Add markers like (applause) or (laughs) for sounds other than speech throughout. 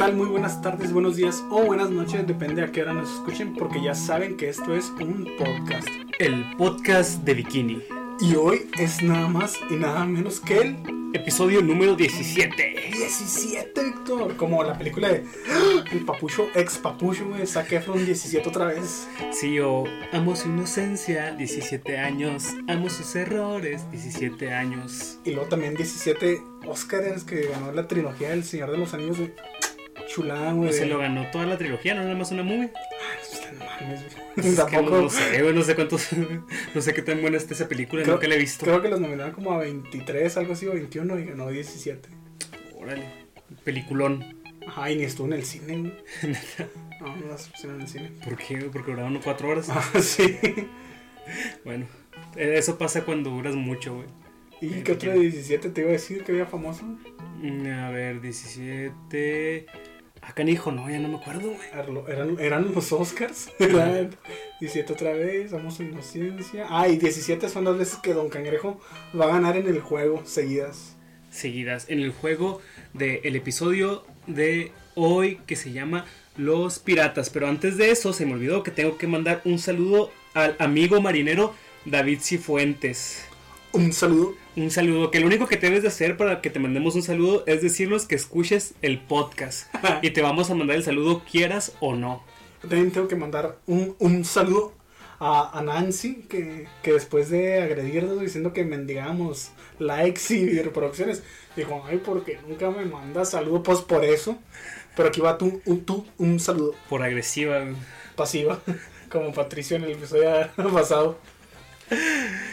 tal? Muy buenas tardes, buenos días o buenas noches, depende a qué hora nos escuchen, porque ya saben que esto es un podcast. El podcast de Bikini. Y hoy es nada más y nada menos que el Episodio número 17. 17, Víctor. Como la película de ¡Ah! El Papucho, ex Papucho, güey. Zac Efron 17 otra vez. Sí, o amo su inocencia, 17 años. Amo sus errores, 17 años. Y luego también 17 Oscars que ganó la trilogía del Señor de los Anillos, güey. Chulada, güey. Se lo ganó toda la trilogía, no nada más una movie. Ay, eso está en mames, güey. Es que Tampoco. no sé, güey, no sé cuántos. (laughs) No sé qué tan buena está esa película, Creo- nunca la he visto. Creo que los nominaron como a 23, algo así, o 21 y ganó 17. Órale. Peliculón. Ajá, y ni estuvo en el cine, güey. (laughs) No, no las pusieron en el cine. ¿Por qué? güey? Porque duraron cuatro horas. Ah, (laughs) sí. Bueno, eh, eso pasa cuando duras mucho, güey. ¿Y qué otro de 17 te iba a decir que había famoso? Mm, A ver, 17. Ah, canijo, no, ya no me acuerdo, güey. ¿Eran, eran los Oscars? (laughs) Eran 17 otra vez, Amo su inocencia. Ah, y 17 son las veces que Don Cangrejo va a ganar en el juego seguidas. seguidas en el juego del episodio de hoy que se llama Los Piratas. Pero antes de eso se me olvidó que tengo que mandar un saludo al amigo marinero David Cifuentes. Un saludo. Un saludo, que lo único que debes de hacer para que te mandemos un saludo es decirnos que escuches el podcast. (laughs) y te vamos a mandar el saludo quieras o no. También tengo que mandar un, un saludo a, a Nancy, que, que después de agredirnos diciendo que mendigamos likes y reproducciones, dijo, ay, porque nunca me mandas saludo, pues por eso. Pero aquí va tú, un, tú, un saludo Por agresiva. pasiva, (laughs) como Patricio en el episodio (laughs) pasado.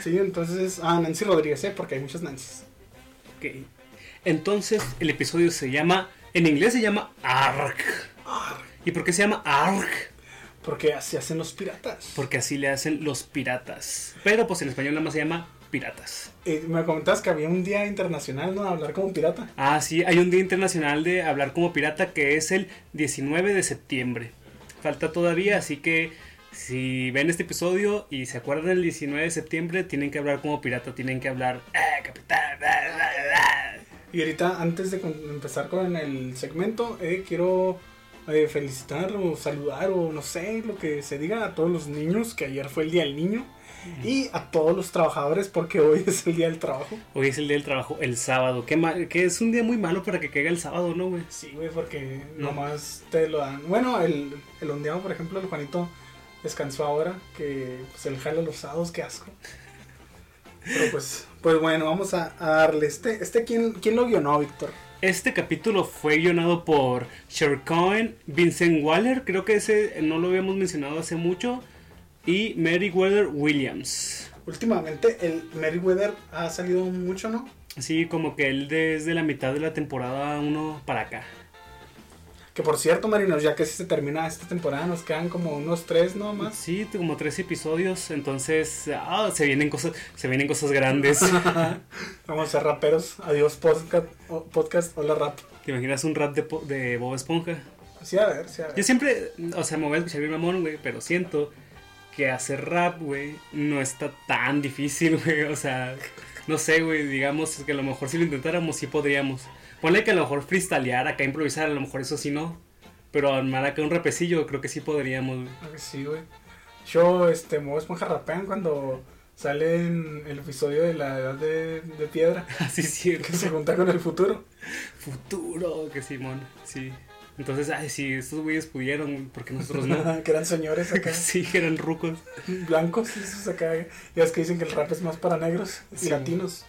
Sí, entonces, ah, Nancy Rodríguez, ¿eh? porque hay muchas Nancy's. Ok. Entonces el episodio se llama, en inglés se llama ARK. ¿Y por qué se llama ARK? Porque así hacen los piratas. Porque así le hacen los piratas. Pero pues en español nada más se llama piratas. Eh, me comentabas que había un día internacional, ¿no? De hablar como pirata. Ah, sí, hay un día internacional de hablar como pirata que es el 19 de septiembre. Falta todavía, así que si ven este episodio y se acuerdan del 19 de septiembre, tienen que hablar como pirata, tienen que hablar... "Ah, capitán, bla, bla, bla". Y ahorita, antes de empezar con el segmento, eh, quiero eh, felicitar o saludar o no sé, lo que se diga a todos los niños, que ayer fue el Día del Niño, y a todos los trabajadores, porque hoy es el Día del Trabajo. Hoy es el día del trabajo, el sábado. Que, que es un día muy malo para que caiga el sábado, ¿no, güey? Sí, güey, porque No. nomás te lo dan. Bueno, el, el ondeado, por ejemplo, el Juanito descansó ahora, que pues el jala los sábados, qué asco. Pero pues, pues bueno, vamos a, a darle. Este, este ¿quién, ¿quién lo guionó, Víctor? Este capítulo fue guionado por Sher Cohen, Vincent Waller, creo que ese no lo habíamos mencionado hace mucho, y Meriwether Williams. Últimamente el Meriwether ha salido mucho, ¿no? Así como que él desde la mitad de la temporada 1 para acá. Que por cierto, Marinos, ya que se termina esta temporada, nos quedan como unos tres, ¿no? Más. Sí, como tres episodios, entonces ah, se vienen cosas, se vienen cosas grandes. (laughs) Vamos a ser raperos. Adiós, podcast. podcast hola, rap. ¿Te imaginas un rap de, de Bob Esponja? Sí, a ver, sí, a Yo ver. siempre, o sea, me voy a escuchar bien mamón, güey, pero siento que hacer rap, güey, no está tan difícil, (laughs) güey. O sea, no sé, güey, digamos que a lo mejor si lo intentáramos, sí podríamos. Ponle que a lo mejor freestylear, acá improvisar, a lo mejor eso sí no. Pero armar acá un repecillo, creo que sí podríamos, güey. Ah, que Sí, güey. Yo, este, Mob Esponja rapean cuando sale en el episodio de la edad de, de piedra, (laughs) Así es cierto. que se junta con el futuro. Futuro, que Simón, sí. Entonces, ay, sí, estos güeyes pudieron, porque nosotros no. (laughs) que eran señores acá, (laughs) sí, que eran rucos. blancos, esos acá. Ya es que dicen que el rap es más para negros y Sí. latinos.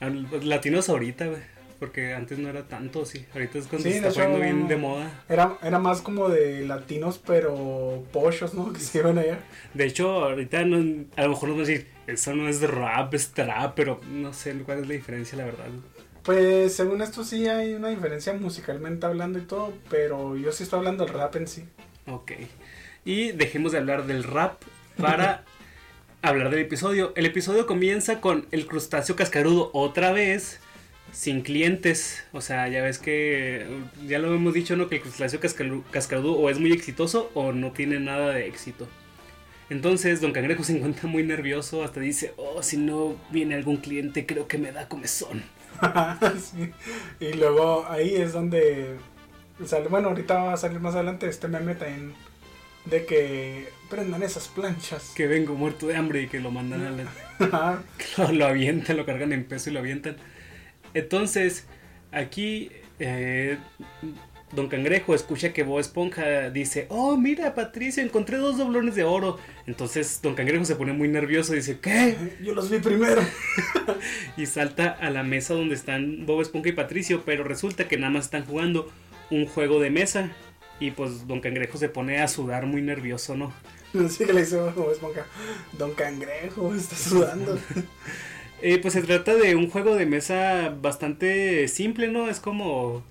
Ah, Latinos ahorita, güey. Porque antes no era tanto, sí. Ahorita es cuando Sí, se está poniendo bien de moda. Era, era más como de latinos, pero pochos, ¿no? (laughs) Que se iban allá. De hecho, ahorita no- a lo mejor nos van a decir, eso no es rap, es trap, pero no sé cuál es la diferencia, la verdad. Pues según esto sí hay una diferencia musicalmente hablando y todo, pero yo sí estoy hablando del rap en sí. Ok. Y dejemos de hablar del rap para (laughs) hablar del episodio. El episodio comienza con el crustáceo cascarudo otra vez, sin clientes. O sea, ya ves que ya lo hemos dicho, ¿no? Que el crustáceo cascaru- cascarudo o es muy exitoso o no tiene nada de éxito. Entonces, Don Cangrejo (laughs) se encuentra muy nervioso, hasta dice, oh, si no viene algún cliente, creo que me da comezón. (laughs) Sí. Y luego ahí es donde sale, bueno, ahorita va a salir más adelante este meme también de que prendan esas planchas. Que vengo muerto de hambre y que lo mandan a la... (laughs) Lo avientan, lo cargan en peso y lo avientan. Entonces, aquí eh, Don Cangrejo escucha que Bob Esponja dice, oh, mira, Patricio, encontré dos doblones de oro. Entonces Don Cangrejo se pone muy nervioso y dice, ¿qué? Yo los vi primero. (laughs) Y salta a la mesa donde están Bob Esponja y Patricio, pero resulta que nada más están jugando un juego de mesa. Y pues Don Cangrejo se pone a sudar muy nervioso, ¿no? (laughs) Así que le hizo Bob Esponja. Don Cangrejo está sudando. (laughs) Eh, pues se trata de un juego de mesa bastante simple, ¿no? Es como...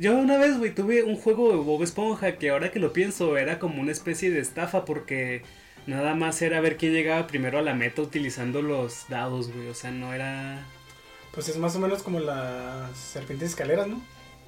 Yo una vez, güey, tuve un juego de Bob Esponja que ahora que lo pienso era como una especie de estafa porque nada más era ver quién llegaba primero a la meta utilizando los dados, güey. O sea, no era... Pues es más o menos como las serpientes escaleras, ¿no?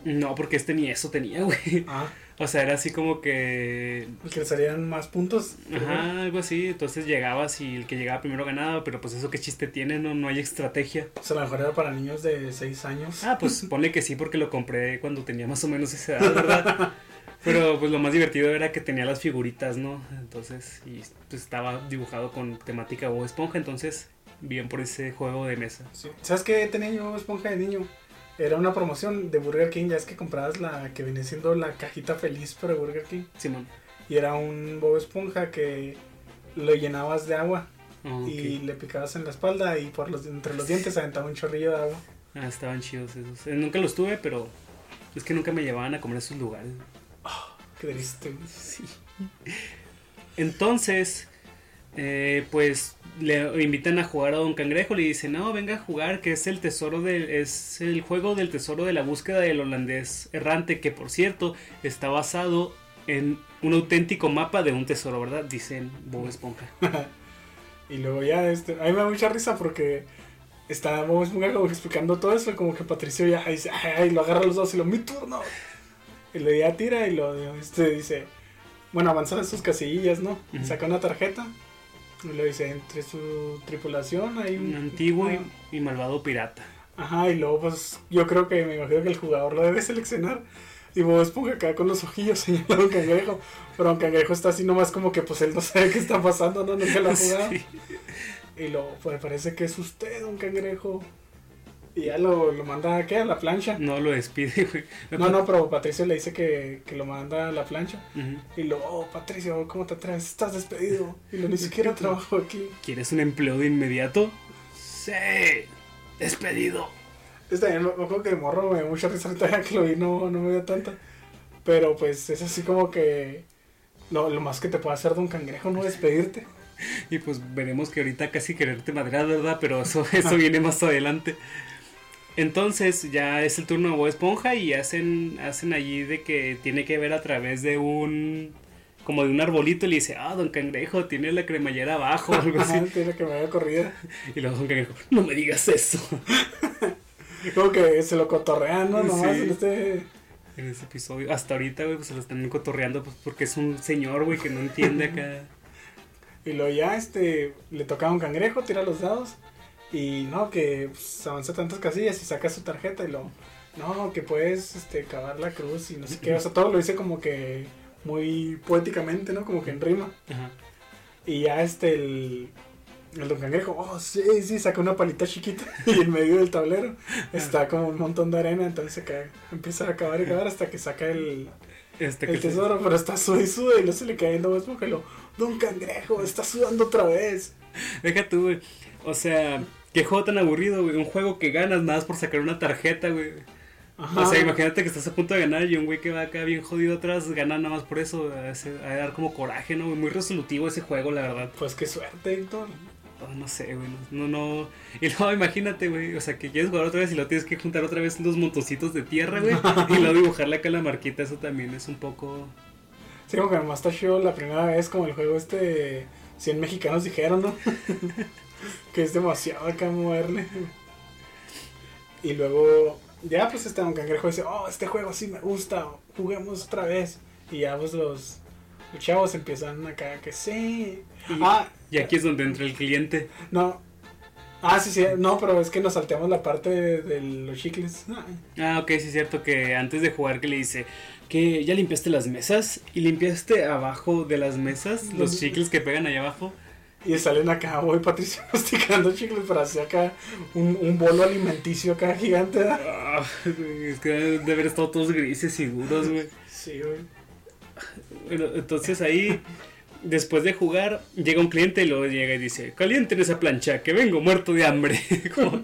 No, porque este ni eso tenía, güey. Ah, O sea, era así como que... que le salían más puntos. Ajá, algo así. Entonces llegabas y el que llegaba primero ganaba, pero pues eso qué chiste tiene, no, no hay estrategia. O sea, a lo mejor era para niños de 6 años. Ah, pues (laughs) ponle que sí, porque lo compré cuando tenía más o menos esa edad, ¿verdad? (laughs) Pero pues lo más divertido era que tenía las figuritas, ¿no? Entonces, y pues estaba dibujado con temática Bob Esponja, entonces bien por ese juego de mesa. Sí. ¿Sabes qué tenía yo Esponja de niño? Era una promoción de Burger King, ya es que comprabas la que venía siendo la cajita feliz para Burger King. Simón. Y era un Bob Esponja que lo llenabas de agua Ah, y le picabas en la espalda y por los entre los dientes aventaba un chorrillo de agua. Ah, estaban chidos esos. Eh, nunca los tuve, pero es que nunca me llevaban a comer a esos lugares. Qué triste. Sí. Entonces, eh, pues le invitan a jugar a Don Cangrejo. Le dicen, no, venga a jugar, que es el tesoro del, es el juego del tesoro de la búsqueda del holandés errante, que por cierto está basado en un auténtico mapa de un tesoro, ¿verdad? Dicen Bob Esponja. (laughs) Y luego ya, este, a mí me da mucha risa porque está Bob Esponja como explicando todo eso, como que Patricio ya dice, ay, lo agarra los dos y lo, mi turno. Y le ya tira y lo, este, dice, bueno, avanzan sus casillas, ¿no? Saca una tarjeta y le dice, entre su tripulación hay un... Un antiguo ah, y, malvado pirata. Ajá, y luego pues yo creo que me imagino que el jugador lo debe seleccionar. Y Bob Esponja acá con los ojillos (laughs) señala a Don Cangrejo. Pero Don Cangrejo está así nomás como que pues él no sabe qué está pasando, no, nunca lo ha (laughs) jugado. Sí. Y luego pues parece que es usted, Don Cangrejo. Y ya lo, lo manda ¿a qué? A la plancha. No lo despide, güey. No, no, pero Patricio le dice que, que lo manda a la plancha. Y luego, oh, Patricio, ¿cómo te atreves? Estás despedido. Y lo ni (laughs) siquiera trabajo aquí. ¿Quieres un empleo de inmediato? Sí. Despedido. Este también me acuerdo que de morro me mucha risa (laughs) que lo vi, no, no me dio tanta. Pero pues es así como que lo, lo más que te puede hacer Don Cangrejo, no despedirte. (laughs) Y pues veremos que ahorita casi quererte madrear, ¿verdad? Pero eso, eso viene más adelante. Entonces ya es el turno de Bob Esponja y hacen, hacen allí de que tiene que ver a través de un... Como de un arbolito y le dice, ah, don Cangrejo, tiene la cremallera abajo o (laughs) algo así. Tiene que me haya corrida. (laughs) Y luego don Cangrejo, no me digas eso. (laughs) Como que se lo cotorrean, ¿no? Nomás Sí. en este... En ese episodio, hasta ahorita, güey, pues se lo están cotorreando pues, porque es un señor, güey, que no entiende acá. Y luego ya este, le toca a un cangrejo, tira los dados. Y no, que pues, avanza tantas casillas y saca su tarjeta y lo... No, que puedes este, cavar la cruz y no sé qué. O sea, todo lo dice como que muy poéticamente, ¿no? Como que en rima. Ajá. Y ya este, el, el don cangrejo, oh, sí, sí, saca una palita chiquita (laughs) y en medio del tablero está como un montón de arena, entonces se cae, empieza a cavar y cavar hasta que saca el, Este que el tesoro, pero está suda y suda y no se le cae en dos porque lo, don cangrejo, está sudando otra vez. Deja tú, güey. O sea, qué juego tan aburrido, güey. Un juego que ganas nada más por sacar una tarjeta, güey. Ajá. O sea, imagínate que estás a punto de ganar y un güey que va acá bien jodido atrás gana nada más por eso. A, ese- a dar como coraje, ¿no? güey? Muy resolutivo ese juego, la verdad. Pues qué suerte, Héctor. Oh, no sé, güey. No, no. Y luego imagínate, güey. O sea, que quieres jugar otra vez y lo tienes que juntar otra vez los montoncitos de tierra, güey. (laughs) y luego dibujarle acá la marquita. Eso también es un poco. Sí, como que chido la primera vez como el juego este 100 mexicanos dijeron, ¿no? (laughs) que es demasiado acá moverle. Y luego, ya pues este don cangrejo dice, oh, este juego sí me gusta, juguemos otra vez. Y ya pues los, los chavos empiezan acá que sí. Y, Ah, y aquí es donde entra el cliente. no. Ah, sí, sí, no, pero es que nos salteamos la parte de, de los chicles. Ah, ok, sí es cierto que antes de jugar que le dice que ya limpiaste las mesas y limpiaste abajo de las mesas los chicles que pegan ahí abajo. Y salen acá, voy Patricia (laughs) masticando chicles para hacer acá un, un bolo alimenticio acá gigante. Ah, es que deben de haber estado todos grises y duros, güey. Sí, güey. Bueno, entonces ahí, después de jugar, llega un cliente y luego llega y dice, calienten esa plancha, que vengo muerto de hambre. (laughs) Como,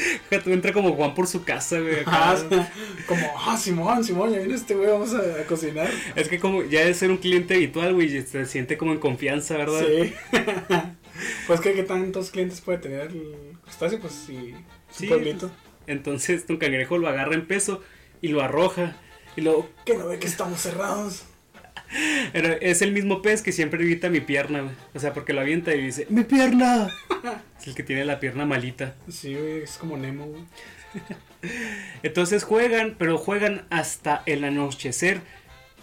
(laughs) Fíjate, entra como Juan por su casa, güey. acá. Ah, como, ah, Simón, Simón, ya viene este güey, vamos a, a cocinar. Es que como ya de ser un cliente habitual, güey, se siente como en confianza, ¿verdad? Sí. (laughs) pues que qué tantos clientes puede tener el crustáceo, pues sí, Sí, pueblito. Entonces Don Cangrejo lo agarra en peso y lo arroja. Y luego, Que no ve que estamos cerrados. Pero es el mismo pez que siempre evita mi pierna, güey. O sea, porque lo avienta y dice, ¡mi pierna! (laughs) Es el que tiene la pierna malita. Sí, güey, es como Nemo, güey. (laughs) Entonces juegan, pero juegan hasta el anochecer.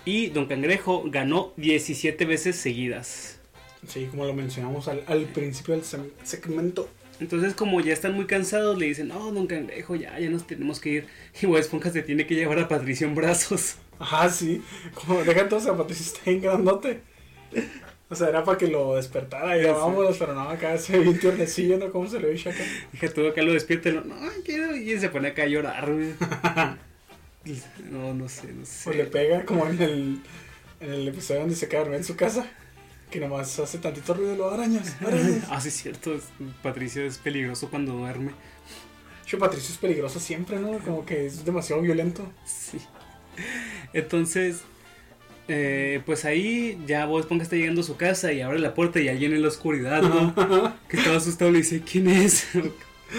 Y Don Cangrejo ganó 17 veces seguidas. Sí, como lo mencionamos al, al principio del segmento. Entonces, como ya están muy cansados, le dicen, no, Don Cangrejo, ya, ya nos tenemos que ir. (laughs) Y Bob Esponja se tiene que llevar a Patricio en brazos. Ajá, sí. Como deja todo zapatos está bien grandote. O sea, era para que lo despertara y Ya vámonos, pero no, acá se ve tiernecillo, ¿no? ¿Cómo se le ve acá? Dije, tú acá lo despierta y lo, no, quiero. Y se pone acá a llorar, güey. (laughs) No, no sé, no sé. O le pega como en el, en el episodio donde se queda en su casa. Que nomás hace tantito ruido y lo arañas. (laughs) arañas. Ah, sí, es cierto. Patricio es peligroso cuando duerme. Yo, Patricio es peligroso siempre, ¿no? Como que es demasiado violento. Sí. Entonces, eh, pues ahí ya Bob Esponja está llegando a su casa y abre la puerta y alguien en la oscuridad, ¿no? (laughs) que estaba asustado le dice, ¿quién es? (laughs)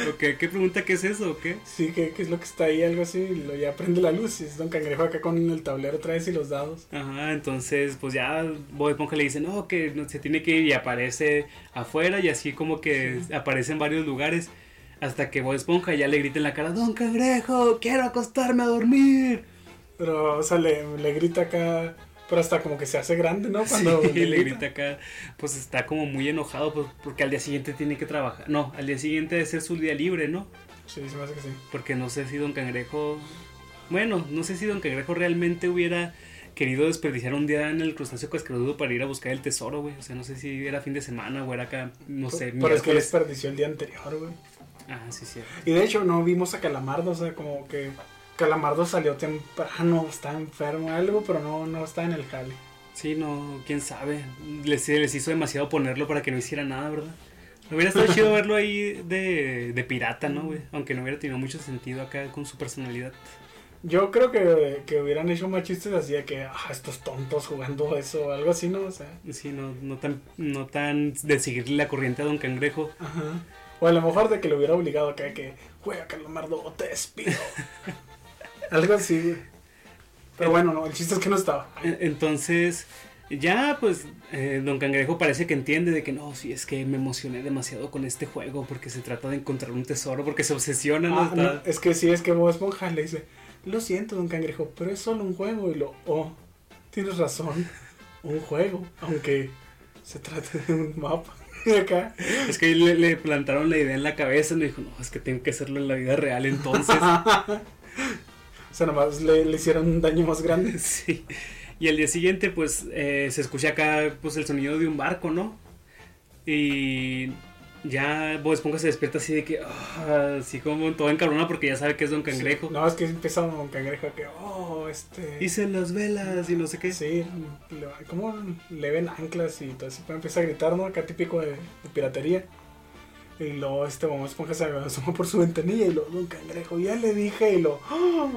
¿O qué, ¿Qué pregunta qué es eso o qué? Sí, que es lo que está ahí, algo así. Lo, ya prende la luz y es Don Cangrejo acá con el tablero otra vez y los dados. Ajá, entonces pues ya Bob Esponja le dice, no, que no, se tiene que ir y aparece afuera y así como que aparece en varios lugares. Hasta que Bob Esponja ya le grita en la cara, Don Cangrejo, quiero acostarme a dormir. Pero, o sea, le, le grita acá. Pero hasta como que se hace grande, ¿no? Cuando Sí, le (laughs) grita acá, pues está como muy enojado pues, porque al día siguiente tiene que trabajar. No, al día siguiente debe ser su día libre, ¿no? Sí, se me hace que sí. Porque no sé si Don Cangrejo... Bueno, no sé si Don Cangrejo realmente hubiera querido desperdiciar un día en el crustáceo cascarudo para ir a buscar el tesoro, güey. O sea, no sé si era fin de semana o era acá, no sé, Pero es que desperdició el día anterior, güey. Ah, sí, sí. Y de hecho no vimos a Calamardo, o sea, como que Calamardo salió temprano, está enfermo algo, pero no, no está en el jale. Sí, no, quién sabe. Les, les hizo demasiado ponerlo para que no hiciera nada, ¿verdad? Hubiera estado chido verlo ahí de, de pirata, ¿no, güey? Aunque no hubiera tenido mucho sentido acá con su personalidad. Yo creo que, que hubieran hecho más chistes así de que, ah, estos tontos jugando eso o algo así, ¿no? O sea, Sí, no, no tan, no tan de seguirle la corriente a Don Cangrejo. ajá. O a lo mejor de que lo hubiera obligado acá que, juega Calamardo o te despido. (laughs) algo así, güey. Pero bueno, no, el chiste es que no estaba. Entonces, ya pues eh, Don Cangrejo parece que entiende de que no, sí, es que me emocioné demasiado con este juego porque se trata de encontrar un tesoro, porque se obsesiona, ¿no? Ah, no, Está- es que sí, es que Bob Esponja le dice, lo siento, don Cangrejo, pero es solo un juego. Y lo, oh, tienes razón, un juego, aunque se trate de un mapa. (laughs) Acá, Es que le, le plantaron la idea en la cabeza y me dijo, no, es que tengo que hacerlo en la vida real entonces. (laughs) o sea, nomás le, le hicieron un daño más grande. (laughs) sí. Y al día siguiente, pues, eh, se escucha acá, pues, el sonido de un barco, ¿no? Y ya Bob Esponja se despierta así de que, ah, así como todo encabrona porque ya sabe que es Don Cangrejo. No, es que empieza don Cangrejo que, oh, este... Hice las velas y no sé qué. Sí, ¿cómo le ven anclas y todo eso? Pues empieza a gritar, ¿no? Acá típico de, de piratería. Y luego este Bob Esponja se asoma por su ventanilla y lo, don Cangrejo, ya le dije y lo... ¡oh!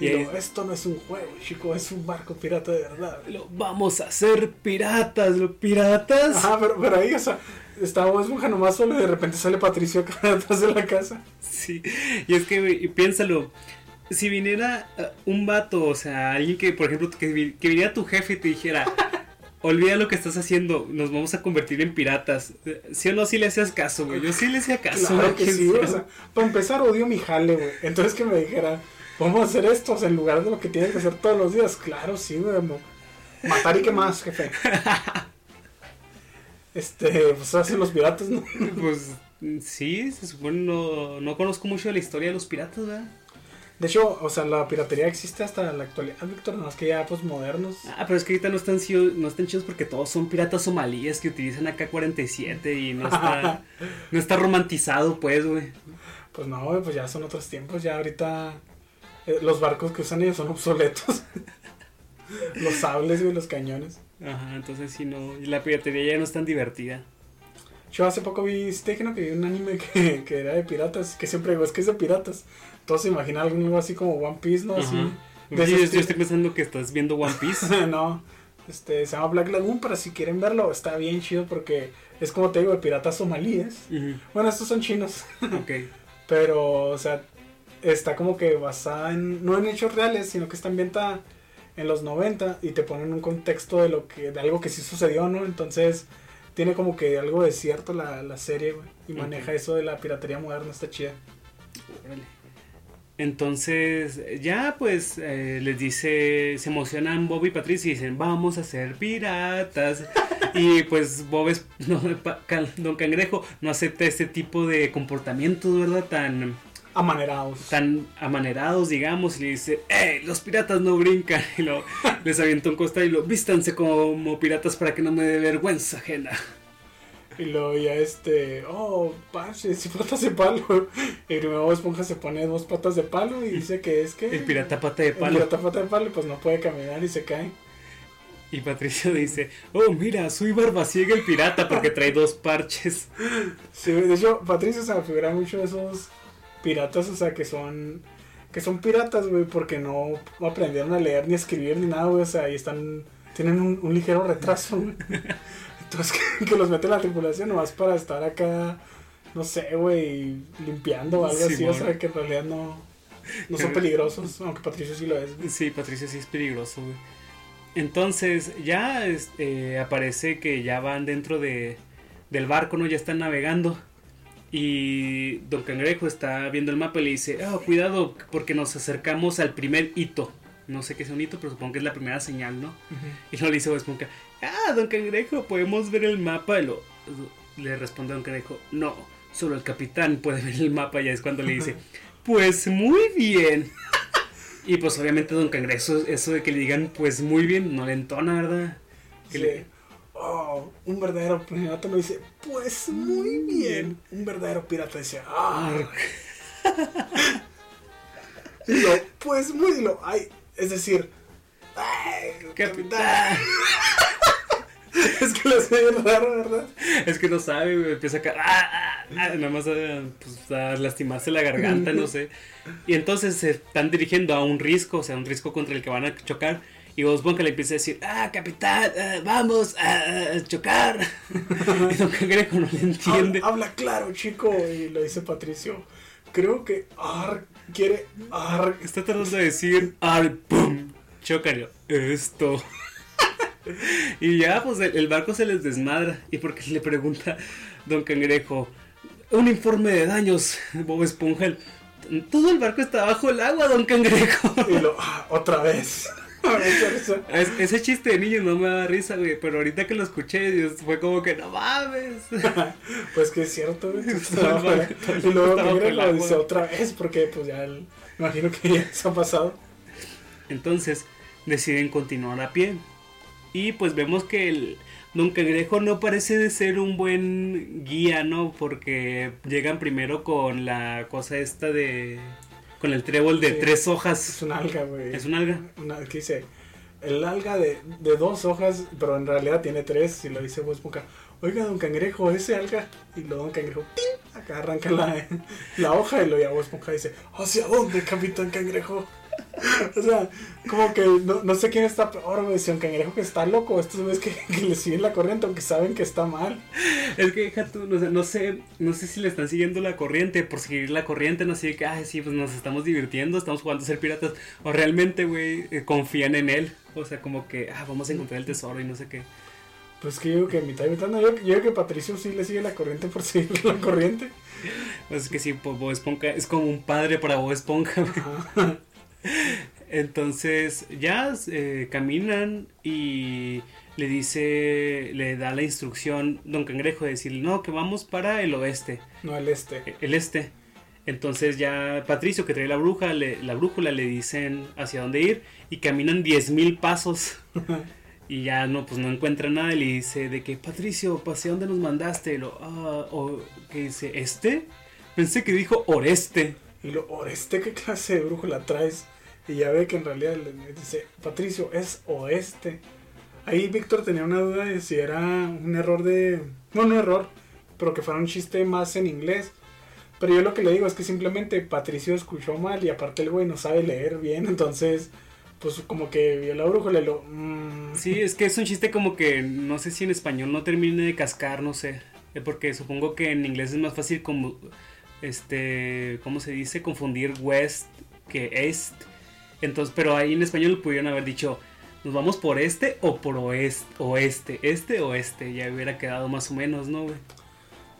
Y esto no es un juego, chico, es un barco pirata de verdad. Lo vamos a ser piratas, los piratas. Ajá, pero, pero ahí, o sea, estaba Bob Esponja nomás solo y de repente sale Patricio (laughs) acá detrás de la casa. Sí, y es que, piénsalo. Si viniera uh, un vato, o sea, alguien que, por ejemplo, que, que viniera tu jefe y te dijera, (laughs) olvida lo que estás haciendo, nos vamos a convertir en piratas. Eh, ¿Sí o no? Sí le hacías caso, güey. Yo sí le hacía caso. Claro güey, que quién (laughs) sí, sabe. o sea, para empezar odio mi jale, güey. Entonces que me dijera, vamos a hacer esto, en lugar de lo que tienes que hacer todos los días. Claro, sí, güey. Matar y qué más, jefe. Este, pues hacen los piratas, ¿no? Pues Sí, se supone, no, no conozco mucho de la historia de los piratas, ¿verdad? De hecho, o sea, la piratería existe hasta la actualidad, Víctor, no es que ya pues modernos. Ah, pero es que ahorita no están, no están chidos porque todos son piratas somalíes que utilizan AK-47 y no está, (laughs) no está romantizado, pues, güey. Pues no, güey, pues ya son otros tiempos, ya ahorita eh, los barcos que usan ellos son obsoletos. (laughs) los sables, güey, los cañones. Ajá, entonces sí, no. Y la piratería ya no es tan divertida. Yo hace poco vi, sí te que vi un anime que, (laughs) que era de piratas, que siempre digo, es que es de piratas. Todos se imaginan algo así como One Piece, ¿no? Así, de Sí, yo, estoy pensando que estás viendo One Piece. (laughs) no, este, se llama Black Lagoon, pero si quieren verlo, está bien chido porque es como te digo, de piratas somalíes. Bueno, estos son chinos, Ok. pero, o sea, está como que basada en, no en hechos reales, sino que está ambientada en los 90 y te ponen un contexto de lo que, de algo que sí sucedió, ¿no? Entonces, tiene como que algo de cierto la, la serie, y maneja eso de la piratería moderna, está chida. Entonces, ya pues eh, les dice, se emocionan Bob y Patricia y dicen, vamos a ser piratas. (laughs) y pues Bob es, (laughs) no, Don Cangrejo no acepta este tipo de comportamientos, ¿verdad? Tan, Amanerados. tan amanerados, digamos, y le dice, ¡eh! Los piratas no brincan. (laughs) Y lo, les avienta un costal y lo, vístanse como piratas para que no me dé vergüenza ajena. Y luego ya este, oh, paches y patas de palo. (laughs) Y primero Esponja se pone dos patas de palo y dice que es que... El pirata pata de El palo. pirata pata de palo pues no puede caminar y se cae. Y Patricio dice, oh, mira, soy Barbasiega el pirata porque trae dos parches. (laughs) Sí, de hecho, Patricio se me figura mucho esos piratas, o sea, que son que son piratas, güey, porque no aprendieron a leer ni a escribir ni nada, güey, o sea, y están tienen un, un ligero retraso, güey. (laughs) Entonces, que, que los mete en la tripulación nomás para estar acá, no sé, güey, limpiando o algo así, o sea, que en realidad no, no son peligrosos, aunque Patricio sí lo es. Sí, Patricio sí es peligroso, güey. Entonces, ya este, aparece que ya van dentro de, del barco, ¿no? Ya están navegando. Y Don Cangrejo está viendo el mapa y le dice, oh, cuidado, porque nos acercamos al primer hito. No sé qué es un hito, pero supongo que es la primera señal, ¿no? Y luego le dice Bob Esponja, ah, Don Cangrejo, ¿podemos ver el mapa? Y lo, le responde Don Cangrejo, no, solo el capitán puede ver el mapa. Ya es cuando le dice, (laughs) pues muy bien. Y pues obviamente Don Cangrejo, eso de que le digan, pues muy bien, no le entona, ¿verdad? Que Sí. le- Oh, un verdadero pirata no dice, pues muy bien. Un verdadero pirata dice, ah. Y (laughs) lo, pues muy lo, ay, es decir, ay, Capitán. (laughs) es que lo bien raro, ¿verdad? Es que no sabe, empieza a, ah, ah, ah, nada más a, pues, a lastimarse la garganta, no sé. Y entonces se están dirigiendo a un risco, o sea, un risco contra el que van a chocar. Y Bob Esponja le empieza a decir, ah, capitán, ah, vamos a, chocar. (laughs) y Don Cangrejo no le entiende. Habla, habla claro, chico, y lo dice Patricio. Creo que Ar quiere Ar. Está tratando de decir, ¡ay, pum! Chocan, esto. (laughs) y ya, pues el, el barco se les desmadra. Y porque le pregunta Don Cangrejo, un informe de daños, Bob Esponja. Todo el barco está bajo el agua, Don Cangrejo. Y lo, ah, otra vez. Es- ese chiste de niño no me da risa, güey. Pero ahorita que lo escuché, fue como que no mames. (laughs) Pues que es cierto, güey. Y luego lo dice otra vez porque pues ya el- me imagino que ya se ha pasado. Entonces deciden continuar a pie. Y pues vemos que el Don Cangrejo no parece de ser un buen guía, ¿no? Porque llegan primero con la cosa esta de... Con el trébol de Sí. tres Es hojas. un alga, güey. Es un alga. Una, que dice, el alga de, de dos hojas, pero en realidad tiene tres, y lo dice Bob Esponja. Oiga, don Cangrejo, ese alga. Y luego don Cangrejo, ¡ping! Acá arranca la, (laughs) la hoja y lo ya Bob Esponja dice, ¿hacia dónde, Capitán Cangrejo? (laughs) o sea, como que no, no sé quién está peor, güey, si don Cangrejo que está loco, estos güeyes que, que le siguen la corriente, aunque saben que está mal. Es que, deja tú, no sé, no sé, no sé si le están siguiendo la corriente, por seguir la corriente, no sé, que, ay, sí, pues nos estamos divirtiendo, estamos jugando a ser piratas, o realmente, güey, eh, confían en él, o sea, como que, ah, vamos a encontrar el tesoro y no sé qué. Pues que yo digo que mitad y mitad, no, yo, yo digo que Patricio sí le sigue la corriente por seguir la corriente. Pues es que sí, pues, Bob Esponja es como un padre para Bob Esponja. Entonces ya eh, caminan y le dice, le da la instrucción Don Cangrejo de decirle, no, que vamos para el oeste, No, el este. e- el este. Entonces ya Patricio, que trae la bruja, le- la brújula, le dicen hacia dónde ir y caminan 10.000 pasos. (laughs) Y ya no, pues no encuentra nada y le dice de que, Patricio, ¿hacia dónde nos mandaste? Y lo, ah, o, que dice, ¿este? Pensé que dijo Oreste. Y lo, ¿oeste qué clase de brújula traes? Y ya ve que en realidad dice, Patricio, es oeste. Ahí Víctor tenía una duda de si era un error de... No, no error, pero que fuera un chiste más en inglés. Pero yo lo que le digo es que simplemente Patricio escuchó mal y aparte el güey no sabe leer bien, entonces pues como que vio la brújula y lo... mm, Sí, es que es un chiste como que no sé si en español no termine de cascar, no sé. Eh, Porque supongo que en inglés es más fácil como, este, ¿cómo se dice? Confundir west que east. Entonces, pero ahí en español pudieron haber dicho, nos vamos por este o por oeste, oeste, este o este. Ya hubiera quedado más o menos, ¿no, güey?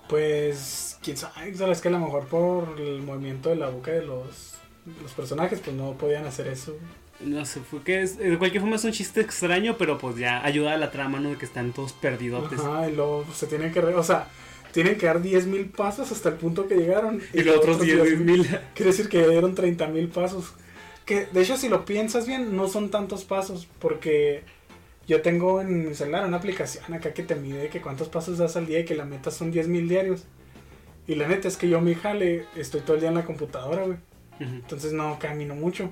Pues, quién sabe, sabes que a lo mejor por el movimiento de la boca de los, los personajes, pues no podían hacer eso. No sé, fue que es- de cualquier forma es un chiste extraño, pero pues ya ayuda a la trama, ¿no? De que están todos perdidotes. Ajá, y luego pues, se tienen que, re- o sea, tienen que dar 10.000 pasos hasta el punto que llegaron. Y los otros 10 mil. Quiere decir que dieron 30.000 pasos. Que de hecho, si lo piensas bien, no son tantos pasos. Porque yo tengo en mi celular una aplicación acá que te mide que cuántos pasos das al día y que la meta son 10.000 diarios. Y la neta es que yo, mi jale, estoy todo el día en la computadora, güey. Entonces no camino mucho.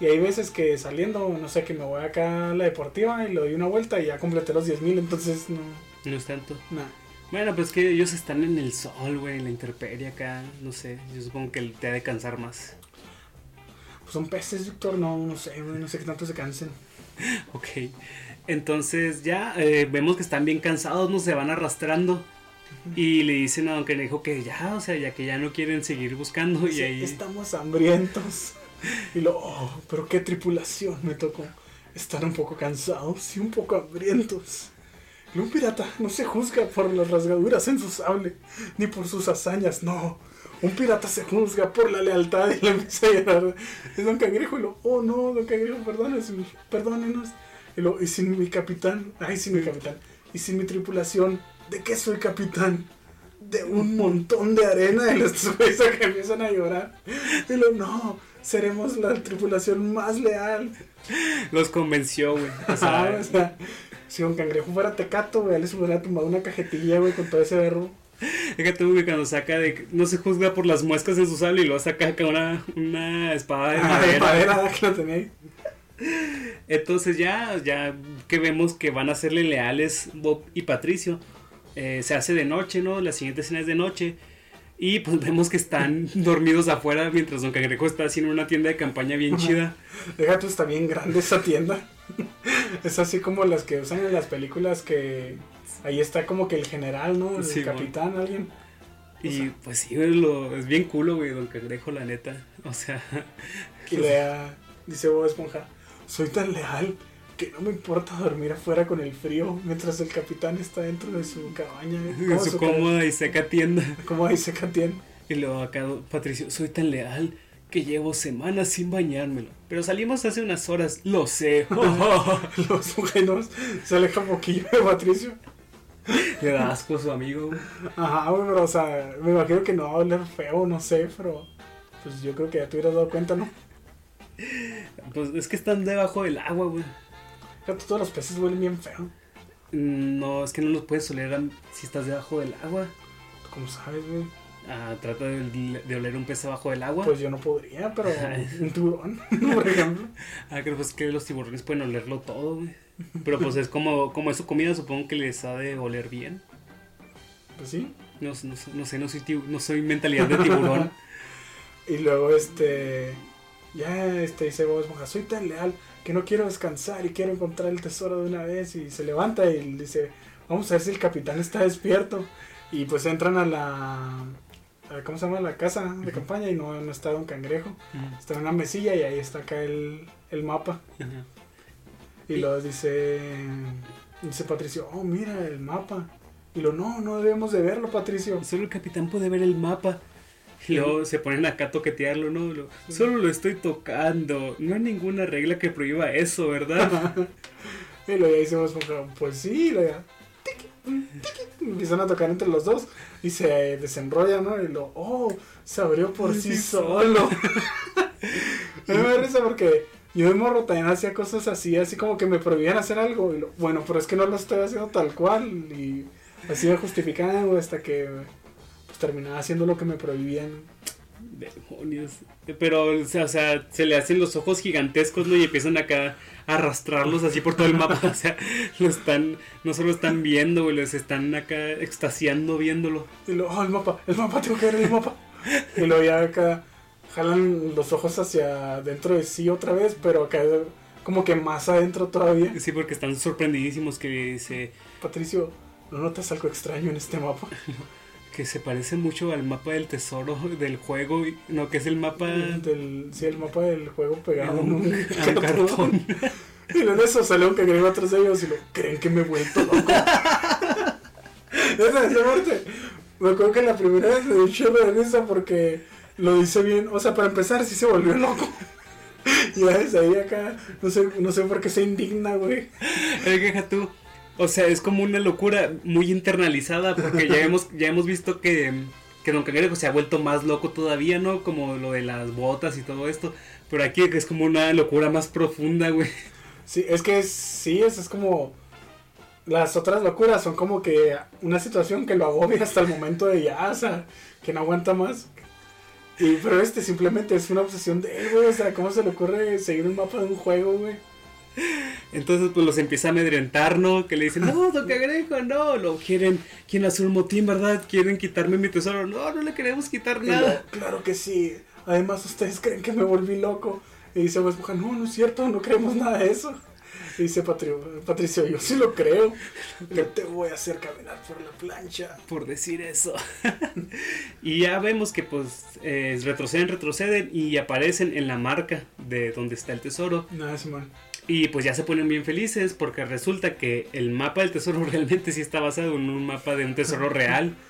Y hay veces que saliendo, no sé, que me voy acá a la deportiva y le doy una vuelta y ya completé los 10.000. Entonces no, No es tanto. nada. Bueno, pues que ellos están en el sol, güey, en la intemperie acá, no sé, yo supongo que te ha de cansar más. Pues son peces, Víctor, no, no sé, no sé qué tanto se cansen. Ok, entonces ya eh, vemos que están bien cansados, no se van arrastrando y le dicen a Don Cangrejo que ya, o sea, ya que ya no quieren seguir buscando y Sí, ahí... Estamos hambrientos. Y lo, oh, pero qué tripulación me tocó. Estar un poco cansados y un poco hambrientos. Y un pirata no se juzga por las rasgaduras en su sable, ni por sus hazañas, no. Un pirata se juzga por la lealtad y la empieza a llorar. Es Don Cangrejo y lo, oh no, Don Cangrejo, perdónenos, perdónenos. Y lo, y sin mi capitán, ay, sin mi capitán, y sin mi tripulación, ¿de qué soy capitán? De un montón de arena y los güeyes que empiezan a llorar. Y lo, no, seremos la tripulación más leal. Los convenció, güey. O sea, o sea, si Don Cangrejo fuera tecato, güey, les hubiera tumbado una cajetilla, güey, con todo ese verbo. Fíjate, güey, cuando saca de... que No se juzga por las muescas en su sable y luego saca acá una, una espada de Ah, de madera. madera que lo tenía ahí. Entonces ya, ya que vemos que van a serle leales Bob y Patricio, eh, se hace de noche, ¿no? La siguiente escena es de noche. Y pues vemos que están (laughs) dormidos afuera mientras Don Cangrejo está haciendo una tienda de campaña bien chida. Deja tú, está bien grande esa tienda. (laughs) Es así como las que usan en las películas que ahí está como que el general, ¿no? El Sí, capitán, alguien. Y pues sí, lo, es bien culo, güey, Don Cangrejo, la neta. O sea, (laughs) Y lea, dice Bob Esponja, soy tan leal que no me importa dormir afuera con el frío mientras el capitán está dentro de su cabaña. (laughs) en ¿Cómo su su cómoda y seca tienda. ca- (laughs) ¿Cómo dice Catien? Y luego acá Patricio, soy tan leal que llevo semanas sin bañármelo. Pero salimos hace unas horas, lo sé. Los buenos se aleja un poquillo de Patricio. (laughs) Le da asco a su amigo, güey. Ajá, güey, pero o sea, me imagino que no va a oler feo, no sé, pero pues yo creo que ya te hubieras dado cuenta, ¿no? Pues es que están debajo del agua, güey. Todos los peces huelen bien feo. Mm, No, es que no los puedes oler si estás debajo del agua. ¿Tú ¿Cómo sabes, güey? Ah, trata de, de oler un pez abajo del agua. Pues yo no podría, pero (laughs) un tiburón, (laughs) por ejemplo. ah, creo pues que los tiburones pueden olerlo todo, güey. Pero pues es como, como es su comida, supongo que les ha de oler bien. Pues sí. No, no, sé- no sé, no soy, no soy mentalidad de tiburón. (laughs) Y luego, este. Ya, este, dice Bob Esponja, soy tan leal que no quiero descansar y quiero encontrar el tesoro de una vez. Y se levanta y dice, vamos a ver si el capitán está despierto. Y pues entran a la. a- ¿Cómo se llama? La casa de campaña y no, no está Don Cangrejo. Está en una mesilla y ahí está acá el, el mapa. Ajá. Y Y- luego dice. Dice Patricio, oh, mira el mapa. Y lo, no, no debemos de verlo, Patricio. Solo el capitán puede ver el mapa. Y luego se ponen acá a toquetearlo, ¿no? Lo- solo lo estoy tocando. No hay ninguna regla que prohíba eso, ¿verdad? (laughs) Y luego ya hicimos, pues sí, luego ya, tiqui, tiqui, empiezan a tocar entre los dos y se desenrolla, ¿no? Y lo, oh, se abrió por sí, Sí, solo. (laughs) Mí me da risa porque yo de morro también hacía cosas así, así como que me prohibían hacer algo. Y lo, bueno, pero es que no lo estoy haciendo tal cual. Y así me justificaban, hasta que pues, terminaba haciendo lo que me prohibían. Demonios. Pero, o sea, o sea, se le hacen los ojos gigantescos, ¿no? Y empiezan acá a arrastrarlos así por todo el mapa. O sea, (laughs) lo están, no solo están viendo, güey, los están acá extasiando viéndolo. Y luego, oh, el mapa, el mapa, tengo que ver el mapa. Y luego ya acá jalan los ojos hacia dentro de sí otra vez, pero acá como que más adentro todavía. Sí, porque están sorprendidísimos que se, Patricio, ¿no notas algo extraño en este mapa? (laughs) que se parece mucho al mapa del tesoro del juego. No, que es el mapa... Del, sí, el mapa del juego pegado en un, (laughs) un cartón. (laughs) Y en eso salió un cangrejo atrás de ellos y lo creen que me he vuelto loco. esa, esa parte. Me acuerdo que la primera vez me dio un de risa porque lo dice bien. O sea, para empezar, sí se volvió loco. Y ya desde ahí acá, no sé, no sé por qué se indigna, güey. Tú. O sea, es como una locura muy internalizada porque ya hemos, ya hemos visto que, que Don Cangrejo se ha vuelto más loco todavía, ¿no? Como lo de las botas y todo esto. Pero aquí es como una locura más profunda, güey. Sí, es que es- sí, es, es como. Las otras locuras son como que una situación que lo agobia hasta el momento de ya, o sea, que no aguanta más. Y, pero este simplemente es una obsesión de él, güey. O sea, ¿cómo se le ocurre seguir un mapa de un juego, güey? Entonces, pues los empieza a amedrentar, ¿no? Que le dicen, no, Don Cangrejo, (laughs) no. Lo quieren, quieren hacer un motín, ¿verdad? Quieren quitarme mi tesoro. No, no le queremos quitar nada. claro que sí. Además, ustedes creen que me volví loco. Y dice Esponja, no, no es cierto, no creemos nada de eso. Dice Patrio- Patricio, yo sí lo creo. Yo te voy a hacer caminar por la plancha. por decir eso. (laughs) y ya vemos que pues eh, retroceden, retroceden y aparecen en la marca de donde está el tesoro. Nada, Simón. Y pues ya se ponen bien felices porque resulta que el mapa del tesoro (laughs) realmente sí está basado en un mapa de un tesoro real. (laughs)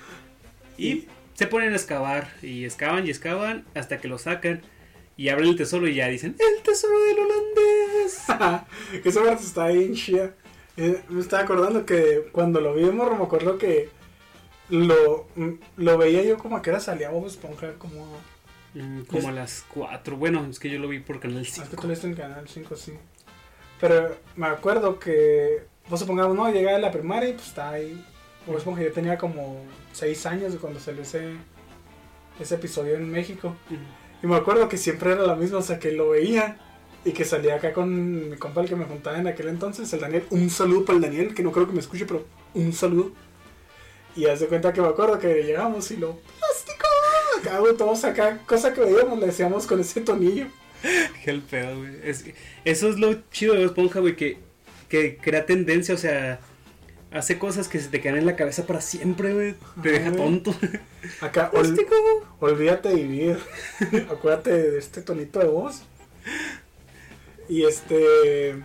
Y se ponen a excavar y excavan y excavan hasta que lo sacan y abren el tesoro y ya dicen, el tesoro del holandés. que esa parte está bien chida. Eh, me estaba acordando que cuando lo vi de morro, me acuerdo que lo, mm, lo veía yo como que era salía Bob Esponja, como... Mm, como a las 4. Bueno, es que yo lo vi por Canal Es que 5. tú leíste en Canal 5, sí. Pero me acuerdo que, vos supongamos, no, llegaba a la primaria y pues está ahí. Bob Esponja yo tenía como 6 años de cuando salió ese, ese episodio en México. Y me acuerdo que siempre era la misma, o sea, que lo veía y que salía acá con mi compa el que me juntaba en aquel entonces, el Daniel. Un saludo para el Daniel, que no creo que me escuche, pero un saludo. Y haz de cuenta que me acuerdo que llegamos y lo, ¡plástico! Acá, güey, todos acá, cosa que veíamos, le decíamos con ese tonillo. (laughs) Qué el pedo, güey. Es- eso es lo chido de Esponja, güey, que, que crea tendencia, o sea, hace cosas que se te quedan en la cabeza para siempre, güey. Te deja tonto. Acá, (laughs) ol- Plástico. Olvídate de vivir. (laughs) Acuérdate de este tonito de voz. Y este.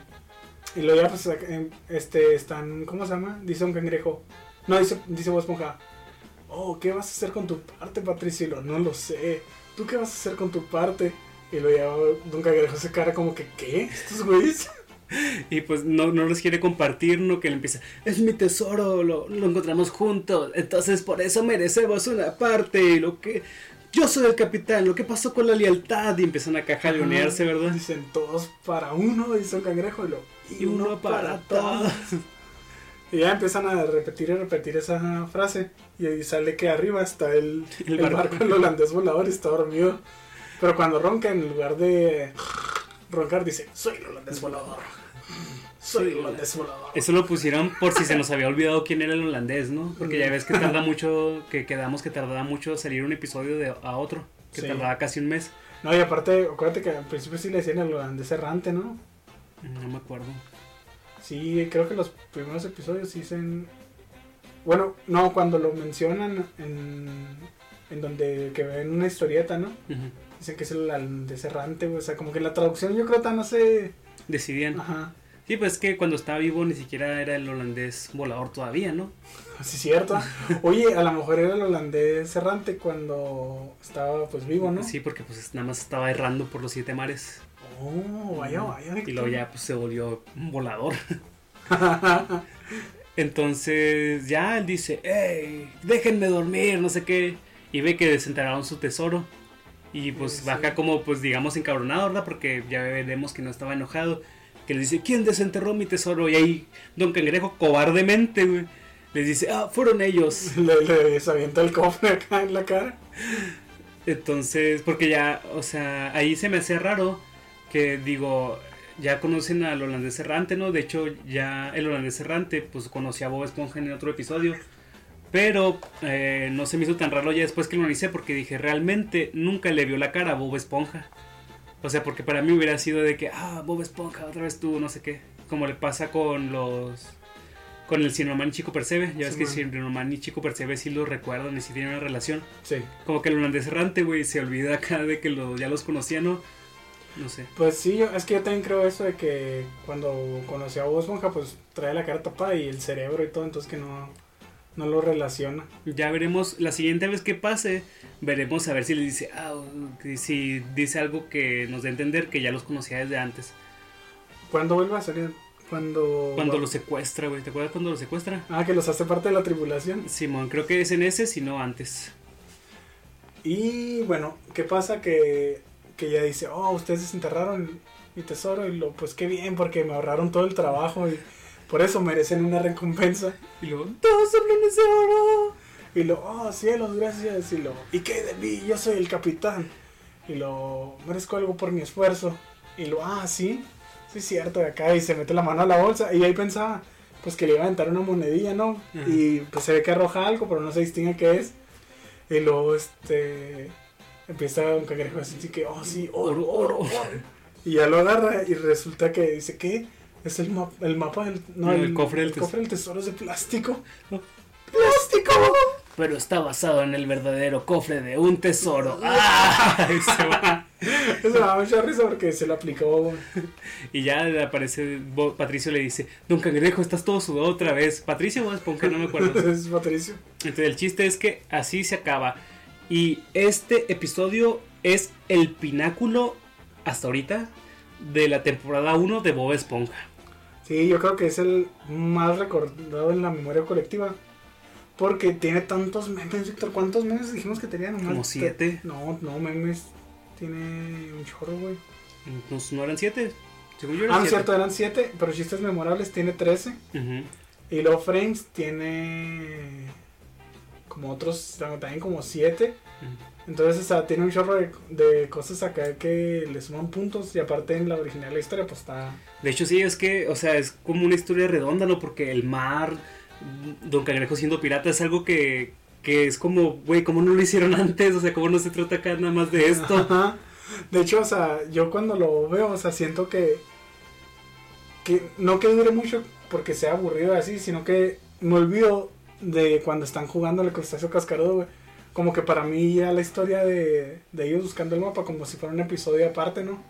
Y luego ya, pues, em, este, están. ¿Cómo se llama? Dice un cangrejo. No, dice, dice Bob Esponja. Oh, ¿qué vas a hacer con tu parte, Patricio? Y lo, no lo sé. ¿Tú qué vas a hacer con tu parte? Y luego ya Don Cangrejo se cara como que, ¿qué? ¿Estos güeyes? Y pues no, no los quiere compartir, ¿no? Que le empieza, es mi tesoro, lo, lo encontramos juntos, entonces por eso merecemos una parte, y lo que... Yo soy el capitán, lo que pasó con la lealtad, y empiezan a cajalonearse, ¿verdad? Dicen todos para uno, dice un cangrejo. Y, lo, Y uno para todos. (laughs) Y ya empiezan a repetir y repetir esa frase. Y ahí sale que arriba está el, El el, barco. barco, el holandés volador y está dormido. Pero cuando ronca, en lugar de roncar, dice: Soy el holandés volador. Soy holandés volador. Eso lo pusieron por si se nos había olvidado quién era el holandés, ¿no? Porque ya ves que tarda mucho, que quedamos que tardaba mucho salir un episodio de a otro, que Sí. tardaba casi un mes. No, y aparte, acuérdate que al principio sí le decían el holandés errante, ¿no? No me acuerdo. Sí, creo que los primeros episodios dicen. Bueno, no, cuando lo mencionan en, en donde que ven una historieta, ¿no? Ujú. Dicen que es el holandés errante. O sea, como que la traducción yo creo que no sé. Decidían. Ajá. Sí, pues es que cuando estaba vivo ni siquiera era el holandés volador todavía, ¿no? (laughs) Sí, cierto. Oye, a lo mejor era el holandés errante cuando estaba pues vivo, ¿no? Sí, porque pues nada más estaba errando por los siete mares. Oh, vaya, vaya. Y luego ya pues se volvió un volador. (laughs) Entonces ya él dice, hey, déjenme dormir, no sé qué. Y ve que desenterraron su tesoro. Y pues Sí. baja como, pues digamos, encabronado, ¿verdad? Porque ya veremos que no estaba enojado. Que le dice, ¿quién desenterró mi tesoro? Y ahí Don Cangrejo, cobardemente, güey, les dice, ah, fueron ellos. (laughs) Le, le avienta el cofre acá en la cara. Entonces, porque ya, o sea, ahí se me hace raro que digo, ya conocen al holandés errante, ¿no? De hecho, ya el holandés errante, pues conocí a Bob Esponja en otro episodio. Pero eh, no se me hizo tan raro ya después que lo analicé porque dije, realmente nunca le vio la cara a Bob Esponja. O sea, porque para mí hubiera sido de que, ah, Bob Esponja, otra vez tú, no sé qué. Como le pasa con los... Con el Cinnamon y Chico Percebe. Ya ves que. Cinnamon y Chico Percebe sí lo recuerdan y sí tienen una relación. Sí. Como que el holandés errante, güey, se olvida acá de que lo, ya los conocía, ¿no? No sé. Pues sí, yo, es que yo también creo eso de que cuando conocí a Bob Esponja, pues trae la cara tapada y el cerebro y todo, entonces que no, no lo relaciona. Ya veremos, la siguiente vez que pase, veremos a ver si le dice, ah, si dice algo que nos dé a entender que ya los conocía desde antes. ¿Cuándo vuelve a salir? Cuando... Cuando los secuestra, güey, ¿te acuerdas cuando los secuestra? Ah, que los hace parte de la tripulación. Simón, creo que es en ese, si no antes. Y bueno, ¿qué pasa? Que, que ella dice, oh, ustedes desenterraron mi tesoro y lo, pues qué bien, porque me ahorraron todo el trabajo y por eso merecen una recompensa. Y luego, todos hablan de oro. Y lo, oh, cielos, gracias. Y lo, ¿y qué de mí? Yo soy el capitán. Y lo, merezco algo por mi esfuerzo. Y lo, ah, sí, sí es cierto, de acá. Y se mete la mano a la bolsa. Y ahí pensaba, pues que le iba a aventar una monedilla, ¿no? Ajá. Y pues se ve que arroja algo, pero no se distingue qué es. Y luego, este, empieza un cangrejo así que, oh, sí, oro, oro, oro. (laughs) Y ya lo agarra y resulta que dice, ¿qué? Es el, ma- el mapa del... No, el cofre del el cofre del tesoro es de plástico. ¡Plástico! Pero está basado en el verdadero cofre de un tesoro. (laughs) ¡Ah! Y se va. Eso me da mucha risa porque se lo aplicó. Y ya le aparece, Bo- Patricio le dice, Don Cangrejo, estás todo sudado otra vez. Patricio o Esponja, no me acuerdo. (laughs) es Patricio. Entonces el chiste es que así se acaba. Y este episodio es el pináculo hasta ahorita de la temporada 1 de Bob Esponja. Sí, yo creo que es el más recordado en la memoria colectiva. Porque tiene tantos memes, Víctor. ¿Cuántos memes dijimos que tenía nomás? Como siete. No, no, memes. Tiene un chorro, güey. No, no eran 7. Según yo eran Ah, siete. cierto, eran 7. Pero chistes memorables tiene 13. Ujú. Y luego Frames tiene. Como otros, también como 7. Entonces, o sea, tiene un chorro de, de cosas acá que le suman puntos. Y aparte, en la original de la historia, pues está. De hecho, sí, es que, o sea, es como una historia redonda, ¿no? Porque el mar, Don Cangrejo siendo pirata, es algo que, que es como, güey, ¿cómo no lo hicieron (laughs) antes? O sea, ¿cómo no se trata acá nada más de esto? Ajá. De hecho, o sea, yo cuando lo veo, o sea, siento que. que no que dure mucho porque sea aburrido así, sino que me olvido de cuando están jugando el crustáceo cascarudo, güey. Como que para mí ya la historia de, de ellos buscando el mapa, como si fuera un episodio aparte, ¿no?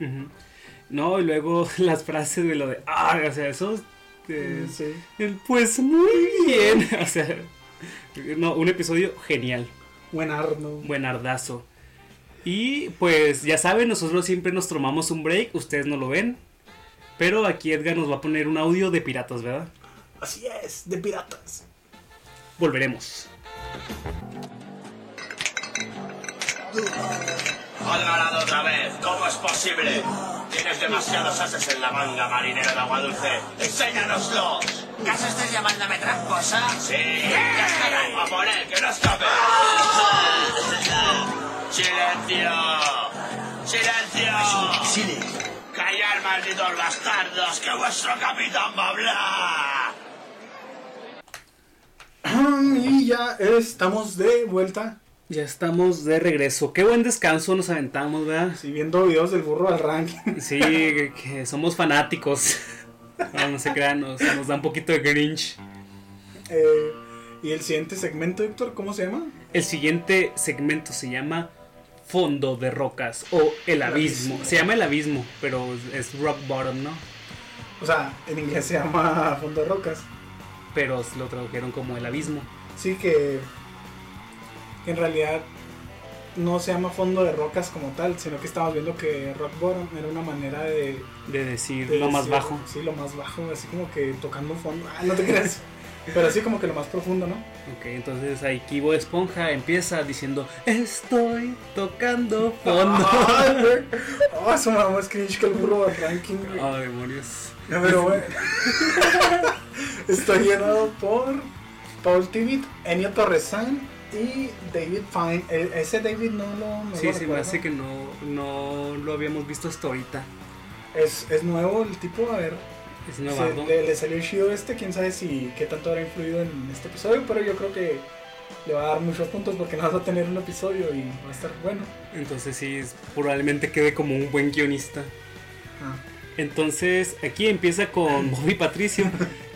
No, y luego (laughs) las frases de lo de, ah, o sea, eso, eh, Sí. pues muy bien, (laughs) o sea, no, un episodio genial, Buen Arno. buenardazo. Y pues ya saben, nosotros siempre nos tomamos un break, ustedes no lo ven, pero aquí Edgar nos va a poner un audio de piratas, ¿verdad? Así es, de piratas. Volveremos. Han ganado otra vez. ¿Cómo es posible? Tienes demasiados ases en la manga, marinero de agua dulce. ¡Enséñanoslos! ¿Acaso estás llamándome tramposa? ¡Sí! ¡Ya está! ¡A por él, que no escape! ¡Silencio! ¡Silencio! ¡Callar, malditos bastardos! ¡Que vuestro capitán va a hablar! Y ya estamos de vuelta. Ya estamos de regreso. Qué buen descanso nos aventamos, ¿verdad? Sí, viendo videos del burro al ranking. Sí, que, que somos fanáticos. No, no se crean, nos, nos da un poquito de Grinch. Eh, y el siguiente segmento, Héctor, ¿cómo se llama? El siguiente segmento se llama Fondo de Rocas o El Abismo. Se llama El Abismo, pero es Rock Bottom, ¿no? O sea, en inglés se llama Fondo de Rocas. Pero lo tradujeron como El Abismo. Sí, que en realidad no se llama fondo de rocas como tal, sino que estamos viendo que rock bottom era una manera de... De decir de lo más bajo. Sí, lo más bajo, así como que tocando fondo. Ah, no te creas. Pero así como que lo más profundo, ¿no? Ok, entonces ahí Kibo Esponja empieza diciendo Estoy tocando fondo. (laughs) Oh, eso me más cringe que el burro del ranking. Oh, demonios. No, pero bueno. (laughs) Estoy llenado por Paul Tibit, Ennio Torresan y David Fine. E- ese David no lo. no Sí, lo sí, me recuerdo. hace que no, no lo habíamos visto hasta ahorita. Es, es nuevo el tipo, a ver. Es novato. le, le salió chido este, quién sabe si qué tanto habrá influido en este episodio, pero yo creo que le va a dar muchos puntos porque no va a tener un episodio y va a estar bueno. Entonces sí, probablemente quede como un buen guionista. Ah. Entonces aquí empieza con (laughs) Bobby Patricio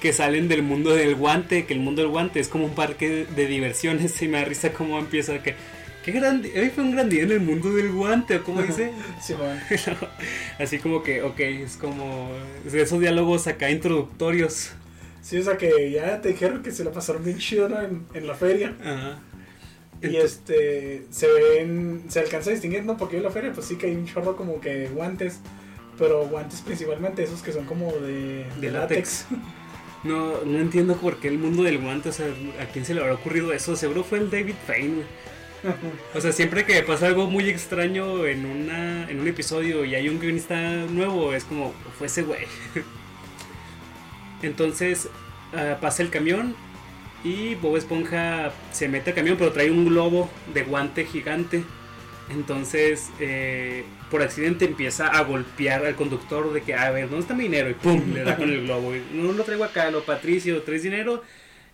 que salen del mundo del guante, que el mundo del guante es como un parque de diversiones (laughs) y me da risa cómo empieza que qué grande, hoy fue un gran día en el mundo del guante, o como dice. (laughs) Simón. (laughs) Así como que, ok, es como esos diálogos acá introductorios. Sí, o sea que ya te dijeron que se la pasaron bien chido ¿no? en, en la feria. Ajá. Y este, se ven, se alcanza a distinguir, ¿no? Porque en la feria, pues sí que hay un chorro como que guantes, pero guantes principalmente esos que son como de, De látex. No, no entiendo por qué el mundo del guante, o sea, ¿a quién se le habrá ocurrido eso? Seguro fue el David Fane. (laughs) O sea, siempre que pasa algo muy extraño en, una, en un episodio y hay un guionista nuevo, es como, fue ese güey. (laughs) Entonces ah, pasa el camión y Bob Esponja se mete al camión, pero trae un globo de guante gigante. Entonces, eh, por accidente empieza a golpear al conductor de que, a ver, ¿dónde está mi dinero? Y pum, le da con el globo. Y, no lo traigo acá, lo Patricio, ¿traes dinero?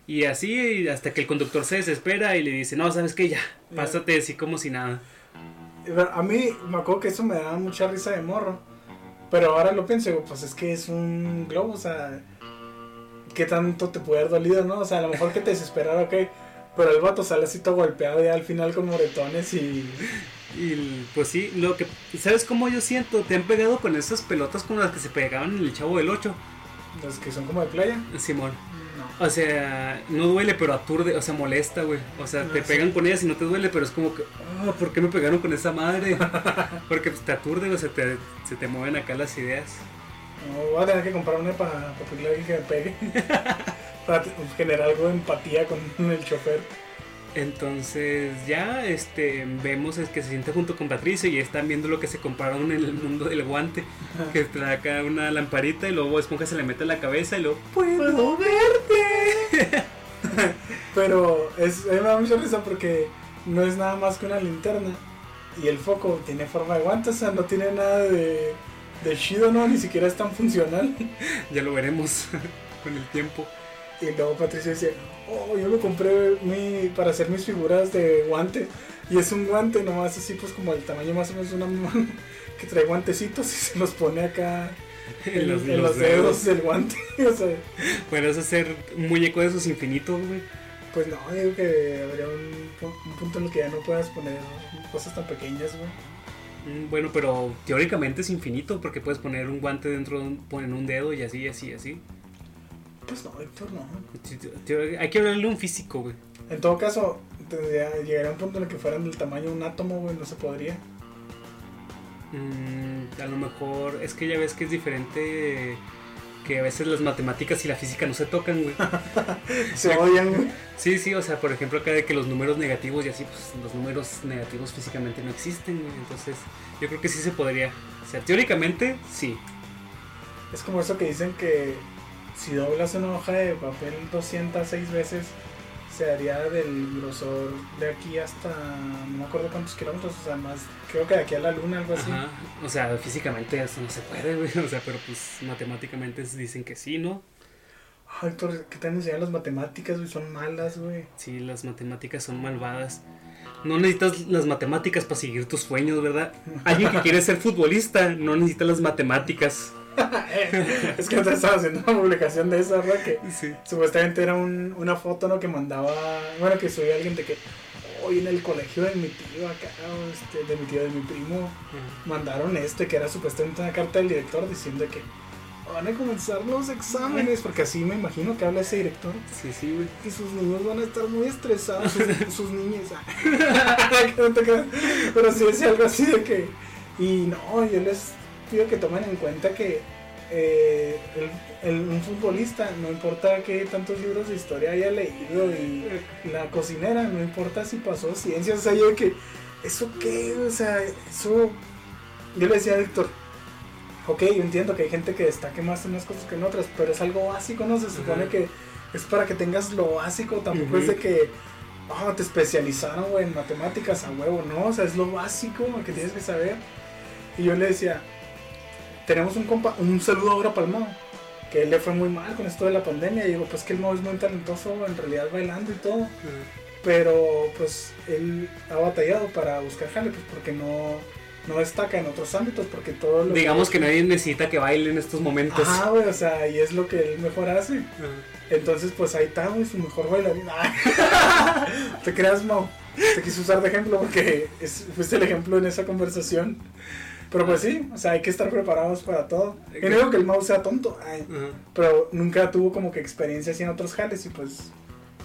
Y así hasta que el conductor se desespera y le dice, no, ¿sabes qué? Ya, pásate así como si nada. A mí me acuerdo que eso me daba mucha risa de morro, pero ahora lo pienso, digo, pues es que es un globo, o sea, ¿qué tanto te puede haber dolido, no? O sea, a lo mejor que te desesperara, ok, pero el vato sale así todo golpeado ya al final con moretones y... Y pues sí, lo que, ¿sabes cómo yo siento? Te han pegado con esas pelotas como las que se pegaban en el Chavo del 8, Los que son como de playa. Simón. No. O sea, no duele, pero aturde, o sea, molesta, güey. O sea, te Ah, sí. pegan con ellas y no te duele, pero es como que, ah, ¿por qué me pegaron con esa madre? (laughs) Porque pues, te aturde, o sea, te, se te mueven acá las ideas. No, voy a tener que comprar una para, para pedirle a alguien que me pegue. (laughs) para t- generar algo de empatía con el chofer. Entonces ya este vemos es que se siente junto con Patricio y están viendo lo que se compraron en el mundo del guante. Que trae acá una lamparita y luego Esponja se le mete en la cabeza y luego puedo verte. (laughs) Pero es, a mí me da mucha risa porque no es nada más que una linterna. Y el foco tiene forma de guante, o sea, no tiene nada de, de chido, ¿no? Ni siquiera es tan funcional. (laughs) Ya lo veremos (laughs) con el tiempo. Y luego Patricio dice, oh, yo lo compré mi, para hacer mis figuras de guante. Y es un guante nomás así, pues como el tamaño más o menos de una mano. (laughs) Que trae guantecitos y se los pone acá (laughs) en, los- en los los, dedos dedos. del guante. (laughs) o sea, Puedes hacer un muñeco de esos infinitos, güey. pues no, digo que habría un, pu- un punto en el que ya no puedas poner cosas tan pequeñas, güey. Mm, Bueno, pero teóricamente es infinito porque puedes poner un guante dentro poner un dedo y así, así, así. Pues no, Héctor, no. Hay que hablarle un físico, güey. En todo caso, llegaría un punto en el que fueran del tamaño de un átomo, güey, no se podría. Mm, a lo mejor es que ya ves que es diferente que a veces las matemáticas y la física no se tocan, güey. (laughs) Se odian, güey. Sí, sí, o sea, por ejemplo acá de que los números negativos y así, pues los números negativos físicamente no existen, güey. Entonces, yo creo que sí se podría. O sea, teóricamente, sí. Es como eso que dicen que si doblas una hoja de papel 206 veces, se haría del grosor de aquí hasta no me acuerdo cuántos kilómetros, o sea, más, creo que de aquí a la luna, algo así. Ajá. O sea, físicamente eso no se puede, güey. (laughs) O sea, pero pues matemáticamente dicen que sí, ¿no? Ay, Héctor, ¿qué te han enseñado las matemáticas, güey? Son malas, güey. Sí, las matemáticas son malvadas. No necesitas las matemáticas para seguir tus sueños, ¿verdad? Alguien que quiere ser futbolista no necesita las matemáticas. (laughs) es que te estaba haciendo una publicación de esa, ¿verdad? Que Sí. supuestamente era un- una foto, ¿no? Que mandaba, bueno, que subía alguien de que hoy en el colegio de mi tío acá, este, de mi tío, de mi primo, mandaron este, que era supuestamente una carta del director diciendo que van a comenzar los exámenes, porque así me imagino que habla ese director. Sí, sí, güey. Y sus niños van a estar muy estresados, sus, (laughs) sus niñas. (laughs) Pero sí decía algo así de que. Y no, yo les pido que tomen en cuenta que eh, el- el- un futbolista, no importa qué tantos libros de historia haya leído, y la cocinera, no importa si pasó ciencias, o sea, yo que. ¿Eso qué? O sea, eso. Yo le decía a Víctor. Ok, yo entiendo que hay gente que destaque más en unas cosas que en otras, pero es algo básico, ¿no? Se supone Ajá. que es para que tengas lo básico, tampoco es Ujú. de que ah, te especializaron en matemáticas a huevo, no, o sea, es lo básico que tienes que saber. Y yo le decía, tenemos un compa, un saludo ahora para el Mao, que él le fue muy mal con esto de la pandemia, y digo, pues que el Mao es muy talentoso en realidad bailando y todo, pero pues él ha batallado para buscar jale, pues porque no, no destaca en otros ámbitos, porque todo lo Digamos que nadie necesita que baile en estos momentos. Ajá, güey, o sea, y es lo que él mejor hace. Ajá. Entonces, pues ahí está, güey, su mejor bailarín. (laughs) Te creas, Mau. Te quise usar de ejemplo porque es- fuiste el ejemplo en esa conversación. Pero pues sí, o sea, hay que estar preparados para todo. Yo no digo que el Mau sea tonto, ay, pero nunca tuvo como que experiencia así en otros jales y pues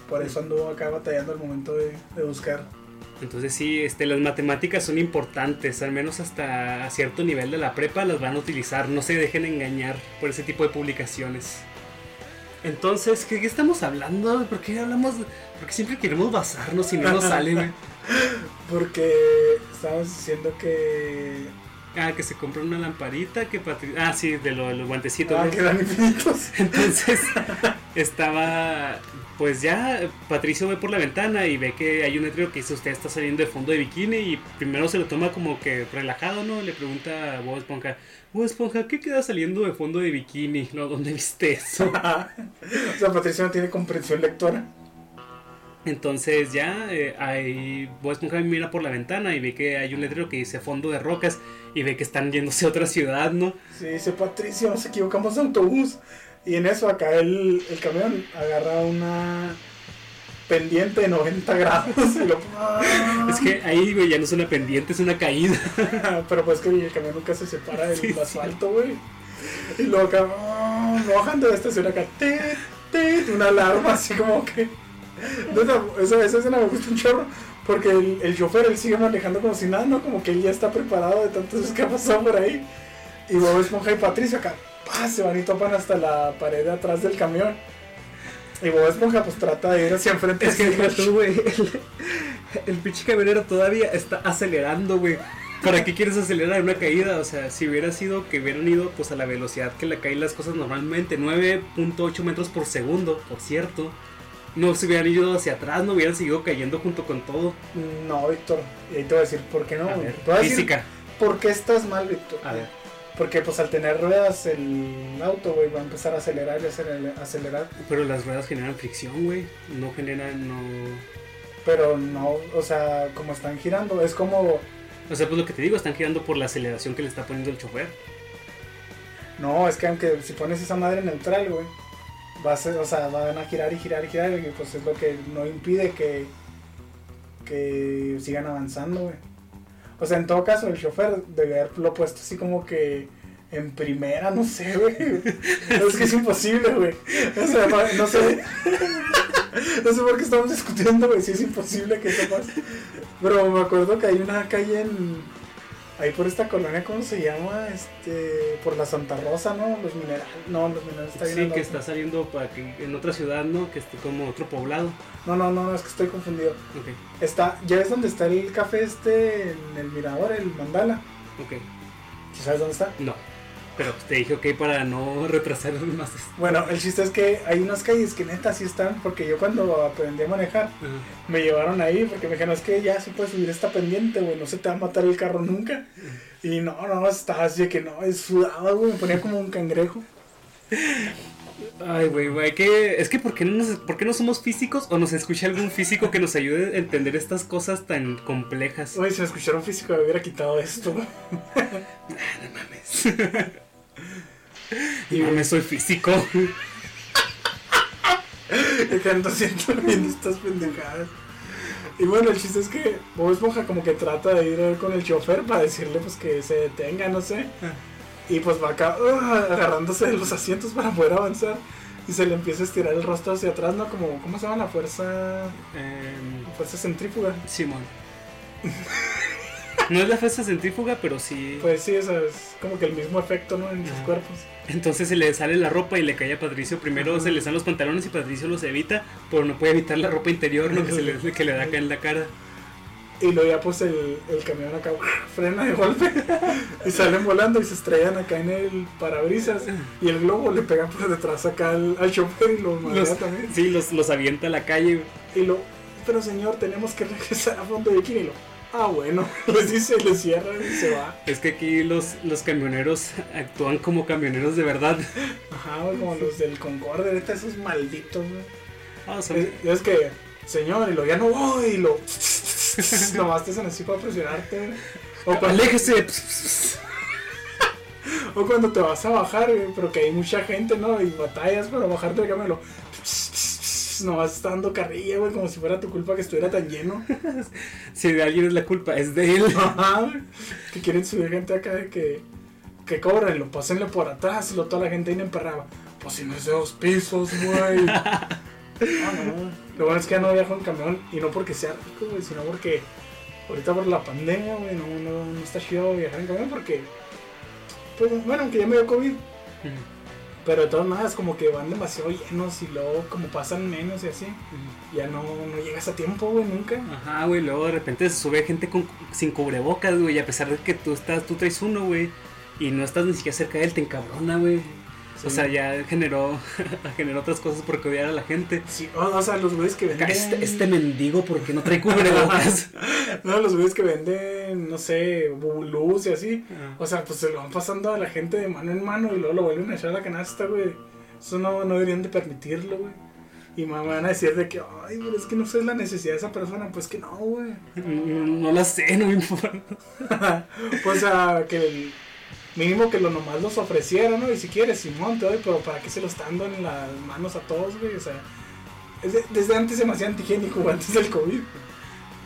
por eso anduvo acá batallando al momento de, de buscar. Entonces sí, este, las matemáticas son importantes, al menos hasta cierto nivel de la prepa las van a utilizar, no se dejen engañar por ese tipo de publicaciones. Entonces, ¿qué, qué estamos hablando? ¿Por qué hablamos? Porque siempre queremos basarnos y no nos sale. (laughs) Porque estábamos diciendo que... Ah, que se compra una lamparita, que Patri- Ah, sí, de lo- los guantecitos. Ah, ¿no? que eran infinitos. (laughs) Entonces estaba, pues ya Patricio ve por la ventana y ve que hay un letrero que dice usted está saliendo de fondo de bikini y primero se lo toma como que relajado, ¿no? Le pregunta a Bob Esponja, Bob Esponja, ¿qué queda saliendo de fondo de bikini? ¿No? ¿Dónde viste eso? (laughs) o sea, Patricia no tiene comprensión lectora. Entonces ya eh, ahí Bob Esponja mira por la ventana y ve que hay un letrero que dice fondo de rocas y ve que están yéndose a otra ciudad, ¿no? Sí, dice Patricio, nos equivocamos de autobús. Y en eso acá el, el camión agarra una pendiente de 90 grados. Y lo... Es que ahí, güey, ya no es una pendiente, es una caída. (laughs) Pero pues que el camión nunca se separa del Sí, sí. asfalto, güey. Y luego acá, ah, no bajan de estación acá, tit, tit, una alarma así como que... Neta, Esa, escena me gusta un chorro. Porque el, chofer, él sigue manejando como si nada, ¿no? Como que él ya está preparado de tantas veces que ha pasado por ahí. Y Bob Esponja y Patricio acá, se van y topan hasta la pared de atrás del camión. Y Bob Esponja pues trata de ir hacia enfrente. Es que tú, güey. El, el pinche camionero todavía está acelerando, güey. ¿Para qué quieres acelerar una caída? O sea, si hubiera sido que hubieran ido pues a la velocidad que le caen las cosas normalmente, 9.8 metros por segundo, por cierto. No se hubieran ido hacia atrás, no hubieran seguido cayendo junto con todo. No, Víctor. Y ahí te voy a decir, ¿por qué no? A güey? ver, Te voy a decir física. ¿Por qué estás mal, Víctor? A ver. Porque pues al tener ruedas el auto, güey, va a empezar a acelerar y acelerar, acelerar. Pero las ruedas generan fricción, güey. No generan, no... Pero no, o sea, como están girando, es como... O sea, pues lo que te digo, están girando por la aceleración que le está poniendo el chofer. No, es que aunque si pones esa madre neutral, güey, va a ser, o sea, van a girar y girar y girar y pues es lo que no impide que, que sigan avanzando, güey. O sea, en todo caso, el chofer debe haberlo puesto así como que en primera, no sé, güey. (laughs) Es que es imposible, güey. O sea, no, sé. (laughs) No sé por qué estamos discutiendo, güey, si es imposible que eso pase. Pero me acuerdo que hay una calle en... Ahí por esta colonia, ¿cómo se llama? Este, por la Santa Rosa, ¿no? Los minerales. No, los minerales está Sí, que está saliendo para que en otra ciudad, ¿no? Que esté como otro poblado. No, no, no, es que estoy confundido. Ok, Está, ¿ya ves dónde está el café este en el mirador, el mandala? ok. ¿Sí ¿Sabes dónde está? No. Pero te dije ok para no retrasar (laughs) más. Bueno, el chiste es que hay unas calles que neta sí están, porque yo cuando aprendí a manejar, me llevaron ahí, porque me dijeron, es que ya sí puedes subir esta pendiente, güey, no se te va a matar el carro nunca. Y no, no, estaba así de que no, es sudaba, güey, me ponía como un cangrejo. Ay, güey, güey, que es que ¿por qué, no nos- ¿por qué no somos físicos o nos escucha algún físico que nos ayude a entender estas cosas tan complejas? Uy, si me escuchara un físico me hubiera quitado esto, güey. (laughs) (laughs) Y me soy físico. Y que ando haciendo viendo estas pendejadas. Y bueno, el chiste es que Bob Esponja como que trata de ir con el chofer para decirle pues que se detenga, no sé. Y pues va acá uh, agarrándose de los asientos para poder avanzar. Y se le empieza a estirar el rostro hacia atrás, ¿no? Como, ¿cómo se llama la fuerza? Em, Fuerza centrífuga. Simón. (laughs) (laughs) No es la fuerza centrífuga, pero sí. Pues sí, eso es como que el mismo efecto, ¿no? En sus cuerpos. Entonces se le sale la ropa y le cae a Patricio. Primero Ajá. se le salen los pantalones y Patricio los evita, pero no puede evitar la ropa interior, ¿no? Que, se le, que le da acá en la cara. Y luego ya pues el, el camión acá frena de golpe (laughs) y salen volando y se estrellan acá en el parabrisas y el globo le pega por detrás acá al, al chofer y lo Los, también. sí, los, los avienta a la calle. Y lo, pero señor, tenemos que regresar a fondo de aquí y lo, ah bueno, (laughs) les dice, le cierran y se va. Es que aquí los, los camioneros actúan como camioneros de verdad. Ajá, como los del Concorde, ahorita esos malditos, güey. Ah, son- Es, es que, señor, y lo ya no voy, y lo (laughs) nomás te hacen así para presionarte. O cuando, ¡Aléjese! (laughs) o cuando te vas a bajar, güey, pero que hay mucha gente, ¿no? Y batallas para bajarte del camión, y lo (laughs) nomás está dando carrilla, güey, como si fuera tu culpa que estuviera tan lleno. (laughs) Si de alguien es la culpa, es de él. (laughs) Que quieren subir gente acá de que, que cobren, lo pásenle por atrás y lo toda la gente ahí emperraba. Pues si no es de dos pisos, güey. No, no. Lo bueno es que ya no viajo en camión y no porque sea rico, güey, sino porque ahorita por la pandemia, güey, no, no, no está chido viajar en camión porque, pues bueno, aunque ya me dio COVID, pero de todas maneras como que van demasiado llenos y luego como pasan menos y así, ya no, no llegas a tiempo, güey, nunca. Ajá, güey, luego de repente se sube gente con, sin cubrebocas, güey, y a pesar de que tú estás, tú traes uno, güey, y no estás ni siquiera cerca de él, te encabrona, güey. O sea, ya generó, (laughs) generó otras cosas porque odiar a la gente. Sí, o, o sea, los güeyes que venden... Este, este mendigo porque no trae cubrebocas. (laughs) No, los güeyes que venden, no sé, bubulús y así. Ah. O sea, pues se lo van pasando a la gente de mano en mano y luego lo vuelven a echar a la canasta, güey. Eso no, no deberían de permitirlo, güey. Y me van a decir de que, ay, pero es que no sé la necesidad de esa persona. Pues que no, güey. Mm, No la sé, no me importa. pues, (laughs) o sea, que mínimo que lo nomás los ofreciera, ¿no? Y si quieres, Simón, te doy, pero ¿para qué se lo están dando en las manos a todos, güey? O sea, es de- desde antes se me hacía antigénico, güey, (laughs) antes del COVID.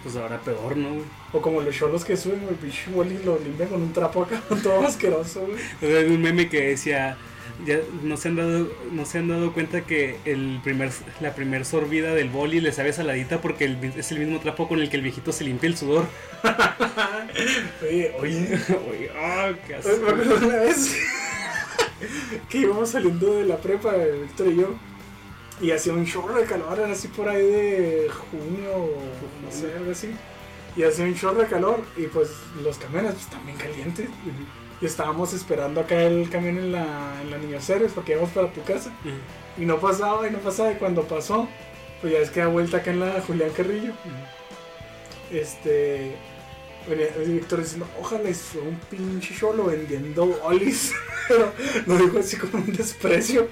Pues ahora peor, ¿no, güey? O como los cholos que suben, güey, pinche boli lo limpian con un trapo acá, (laughs) todo asqueroso, güey. O sea, Hay un meme que decía, ya no se han dado, no se han dado cuenta que el primer, la primer sorbida del boli le sabe saladita porque el- es el mismo trapo con el que el viejito se limpia el sudor. (laughs) Oye, oye, (laughs) Oye, ah, qué asco. me acuerdo una vez (laughs) que íbamos saliendo de la prepa, Víctor y yo, y hacía un chorro de calor, era así por ahí de junio o no sé, algo así. Y hacía un chorro de calor, y pues los camiones pues también calientes. Y estábamos esperando acá el camión en la, en la Niño Ceres porque íbamos para tu casa. Y no pasaba, y no pasaba, y cuando pasó, pues ya es que da vuelta acá en la Julián Carrillo. Este. Venía Víctor diciendo, ojalá y fue un pinche cholo vendiendo olis. (laughs) Pero lo dijo así con un desprecio.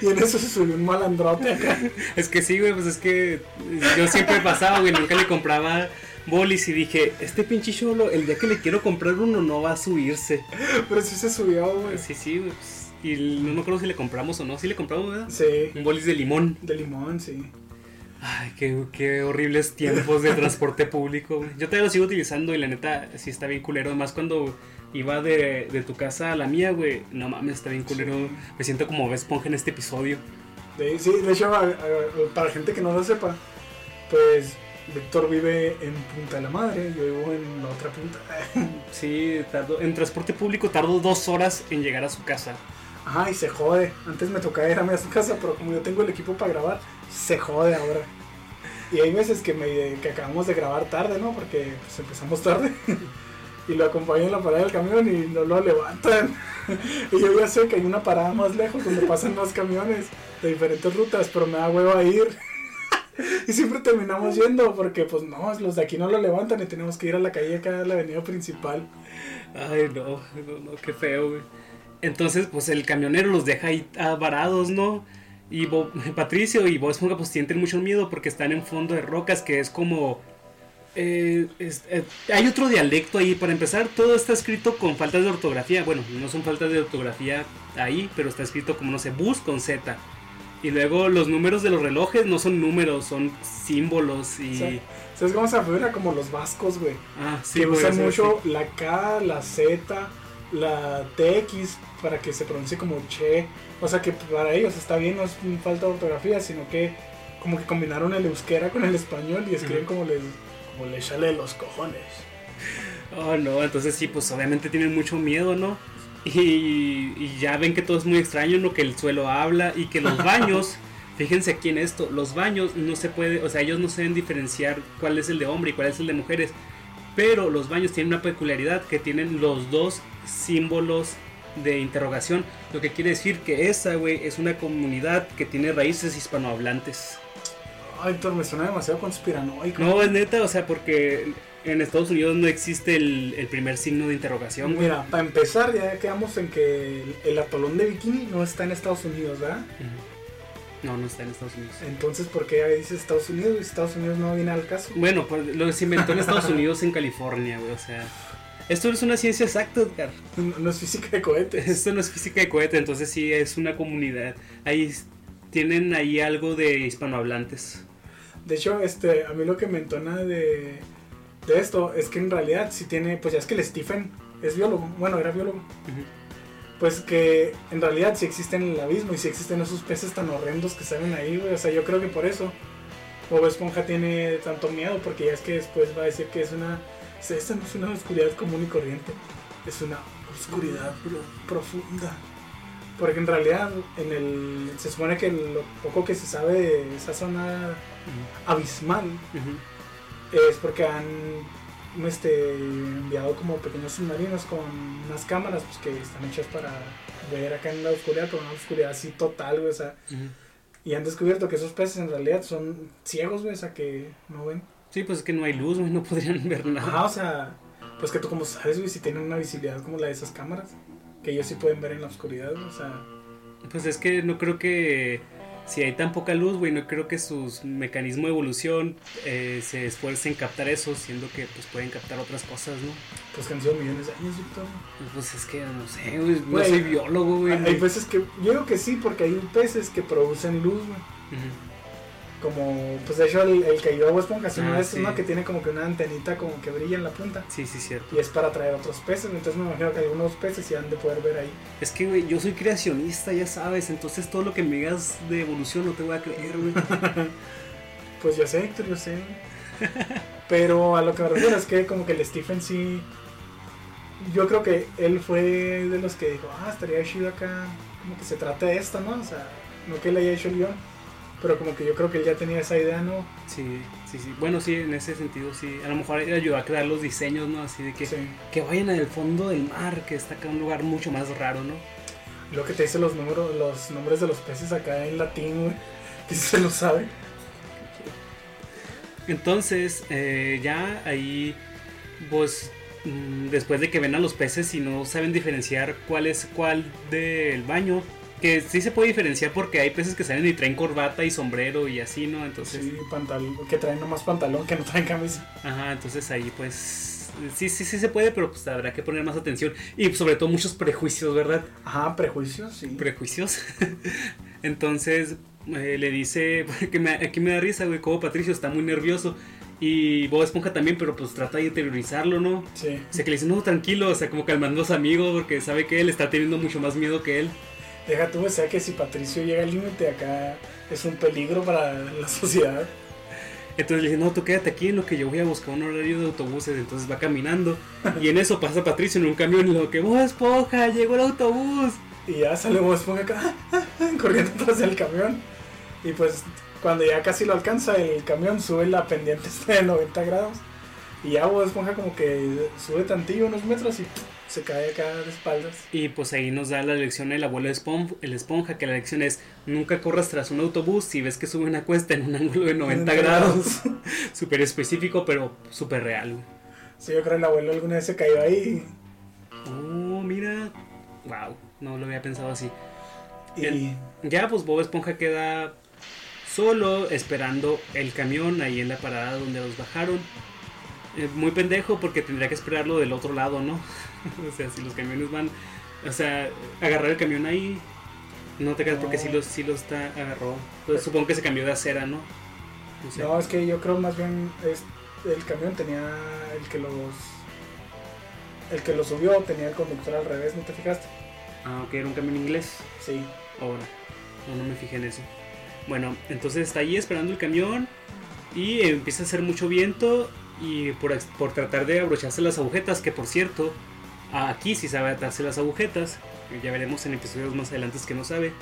Y en eso se subió un malandrote acá. Es que sí, güey, pues es que yo siempre pasaba, güey, nunca le compraba bolis y dije, este pinche cholo, el día que le quiero comprar uno no va a subirse. Pero sí se subió, güey. Sí, sí, güey. pues, y no me acuerdo si le compramos o no. Sí le compramos, ¿verdad? Sí, Un bolis de limón. de limón, sí. Ay, qué, qué horribles tiempos de transporte público, güey. Yo todavía lo sigo utilizando y la neta sí está bien culero. Además, cuando iba de, de tu casa a la mía, güey, no mames, está bien culero. Me siento como Bob Esponja en este episodio. Sí, de hecho, para gente que no lo sepa, pues Víctor vive en Punta de la Madre, yo vivo en la otra punta. (laughs) Sí, tardo, en transporte público tardo dos horas en llegar a su casa. Ajá, y se jode. Antes me tocaba ir a mi casa, pero como yo tengo el equipo para grabar, se jode ahora. Y hay veces que, me, que acabamos de grabar tarde, ¿no? Porque pues, empezamos tarde. (laughs) y lo acompaño en la parada del camión y no lo levantan. (laughs) y yo ya sé que hay una parada más lejos donde pasan más camiones de diferentes rutas, pero me da huevo a ir. (laughs) y siempre terminamos yendo porque, pues no, los de aquí no lo levantan y tenemos que ir a la calle acá, a la avenida principal. Ay, no, no, no, qué feo, güey. Entonces, pues el camionero los deja ahí ah, varados, ¿no? Y (laughs) Patricio y Bob pues sienten mucho miedo porque están en fondo de rocas, que es como... eh, eh, hay otro dialecto ahí. Para empezar, todo está escrito con faltas de ortografía. Bueno, no son faltas de ortografía ahí, pero está escrito como, no sé, bus con Z. Y luego los números de los relojes no son números, son símbolos y... Sea, ¿Sabes cómo se figura? Como los vascos, güey. ah, sí, que usan mucho la K, la Z, la TX para que se pronuncie como Che. O sea que para ellos está bien, no es falta de ortografía, sino que como que combinaron el euskera con el español y escriben como les como le sale los cojones. (laughs) Oh, no, entonces sí, pues obviamente tienen mucho miedo, ¿no? Y, y ya ven que todo es muy extraño, ¿no? Que el suelo habla y que los baños, (laughs) fíjense aquí en esto, los baños no se puede, o sea, ellos no saben diferenciar cuál es el de hombre y cuál es el de mujeres. Pero los baños tienen una peculiaridad que tienen los dos símbolos de interrogación. Lo que quiere decir que esa, güey, es una comunidad que tiene raíces hispanohablantes. Ay, Thor, me suena demasiado conspiranoico. No, es neta, o sea, porque en Estados Unidos no existe el, el primer signo de interrogación, güey. Mira, para empezar ya quedamos en que el, el atolón de Bikini no está en Estados Unidos, ¿verdad? No, no está en Estados Unidos. Entonces, ¿por qué dice Estados Unidos y Estados Unidos no viene al caso? Bueno, pues lo se inventó en Estados Unidos, en California, güey, o sea. Esto no es una ciencia exacta, Edgar. No, no es física de cohetes. Esto no es física de cohete, entonces sí es una comunidad. Ahí tienen ahí algo de hispanohablantes. De hecho, este, a mí lo que me entona de, de esto es que en realidad si tiene, pues ya es que el Stephen es biólogo, bueno, era biólogo, Ujú. pues que en realidad sí existen en el abismo y sí existen esos peces tan horrendos que salen ahí, güey, o sea, yo creo que por eso Bob Esponja tiene tanto miedo, porque ya es que después va a decir que es una, o sea, esta no es una oscuridad común y corriente, es una oscuridad pro- profunda. Porque en realidad en el, se supone que lo poco que se sabe de esa zona abismal. Es porque han este, enviado como pequeños submarinos con unas cámaras pues, que están hechas para ver acá en la oscuridad, pero una oscuridad así total, güey, o sea, y han descubierto que esos peces en realidad son ciegos, güey, o sea, que no ven. Sí, pues es que no hay luz, güey, no podrían (laughs) ver nada. Ajá, o sea, pues que tú como sabes, güey, si tienen una visibilidad como la de esas cámaras, que ellos sí pueden ver en la oscuridad, güey, o sea, Pues es que no creo que si hay tan poca luz, güey, no creo que sus mecanismo de evolución eh, se esfuercen en captar eso, siendo que pues pueden captar otras cosas, ¿no? pues que han sido millones de años, Víctor. Pues es que no sé, güey, no soy biólogo, güey. Hay, hay peces que, yo digo que sí, porque hay peces que producen luz, güey. Ujú. Como, pues de hecho el, el de Esponja, Ah, es sí. uno que tiene como que una antenita como que brilla en la punta. Sí, sí, cierto. Y es para atraer otros peces, entonces me imagino que algunos peces sí han de poder ver ahí. Es que, güey, yo soy creacionista, ya sabes, entonces todo lo que me digas de evolución no te voy a creer, güey. (laughs) Pues yo sé, Héctor, yo sé. Pero a lo que me refiero es que como que el Stephen sí... Yo creo que él fue de los que dijo, ah, estaría chido acá, como que se trata de esto, ¿no? O sea, no que él haya hecho el guion, pero como que yo creo que él ya tenía esa idea, ¿no? Sí, sí, sí. Bueno, sí, en ese sentido, sí. A lo mejor ayudó a crear los diseños, ¿no? Así de que, Sí. que vayan al fondo del mar, que está acá un lugar mucho más raro, ¿no? Lo que te dice los números, los nombres de los peces acá en latín, güey, (laughs) que se lo sabe. Entonces, eh, ya ahí, pues, mm, después de que ven a los peces y no saben diferenciar cuál es cuál del baño, que sí se puede diferenciar porque hay peces que salen y traen corbata y sombrero y así, ¿no? Entonces, Sí, pantalón, que traen nomás pantalón, que no traen camisa. ajá, entonces ahí pues sí, sí, sí se puede, pero pues habrá que poner más atención y sobre todo muchos prejuicios, ¿verdad? Ajá, prejuicios, sí. Prejuicios. (laughs) entonces eh, le dice, (laughs) que me, aquí me da risa, güey, como Patricio está muy nervioso y Bob Esponja también, pero pues trata de interiorizarlo, ¿no? sí. O sea, que le dice, no, tranquilo, o sea, como calmando a los amigos porque sabe que él está teniendo mucho más miedo que él. Deja tú, o sea, que si Patricio llega al límite acá es un peligro para la sociedad. Entonces le dice, no, tú quédate aquí en lo que yo voy a buscar un horario de autobuses. Entonces va caminando. Y en eso pasa Patricio en un camión y lo que, ¡Bob Esponja! ¡Llegó el autobús! Y ya sale Bob Esponja acá, (laughs) corriendo atrás del camión. Y pues cuando ya casi lo alcanza, el camión sube la pendiente (laughs) de 90 grados. Y ya Bob Esponja como que sube tantillo unos metros y se cae acá de espaldas. Y pues ahí nos da la lección el abuelo Espon- el esponja, que la lección es nunca corras tras un autobús si ves que sube una cuesta en un ángulo de 90 (laughs) grados. (laughs) Súper específico, pero súper real. Sí, yo creo que el abuelo alguna vez se cayó ahí Oh, mira. Wow, no lo había pensado así. y... El- Ya, pues Bob Esponja queda solo esperando el camión ahí en la parada donde los bajaron. Eh, muy pendejo porque tendría que esperarlo del otro lado, ¿no? (laughs) o sea, si los camiones van, o sea, agarrar el camión ahí, no te creas porque sí los, sí los está, agarró. Pues supongo que se cambió de acera, ¿no? No sé. No, es que yo creo más bien es, el camión tenía el que los... el que lo subió tenía el conductor al revés, ¿no te fijaste? Ah, ok, era un camión inglés. Sí. Ahora, no, no me fijé en eso. Bueno, entonces está ahí esperando el camión y empieza a hacer mucho viento y por, por tratar de abrocharse las agujetas, que por cierto, aquí sí sabe atarse las agujetas, ya veremos en episodios más adelante que no sabe.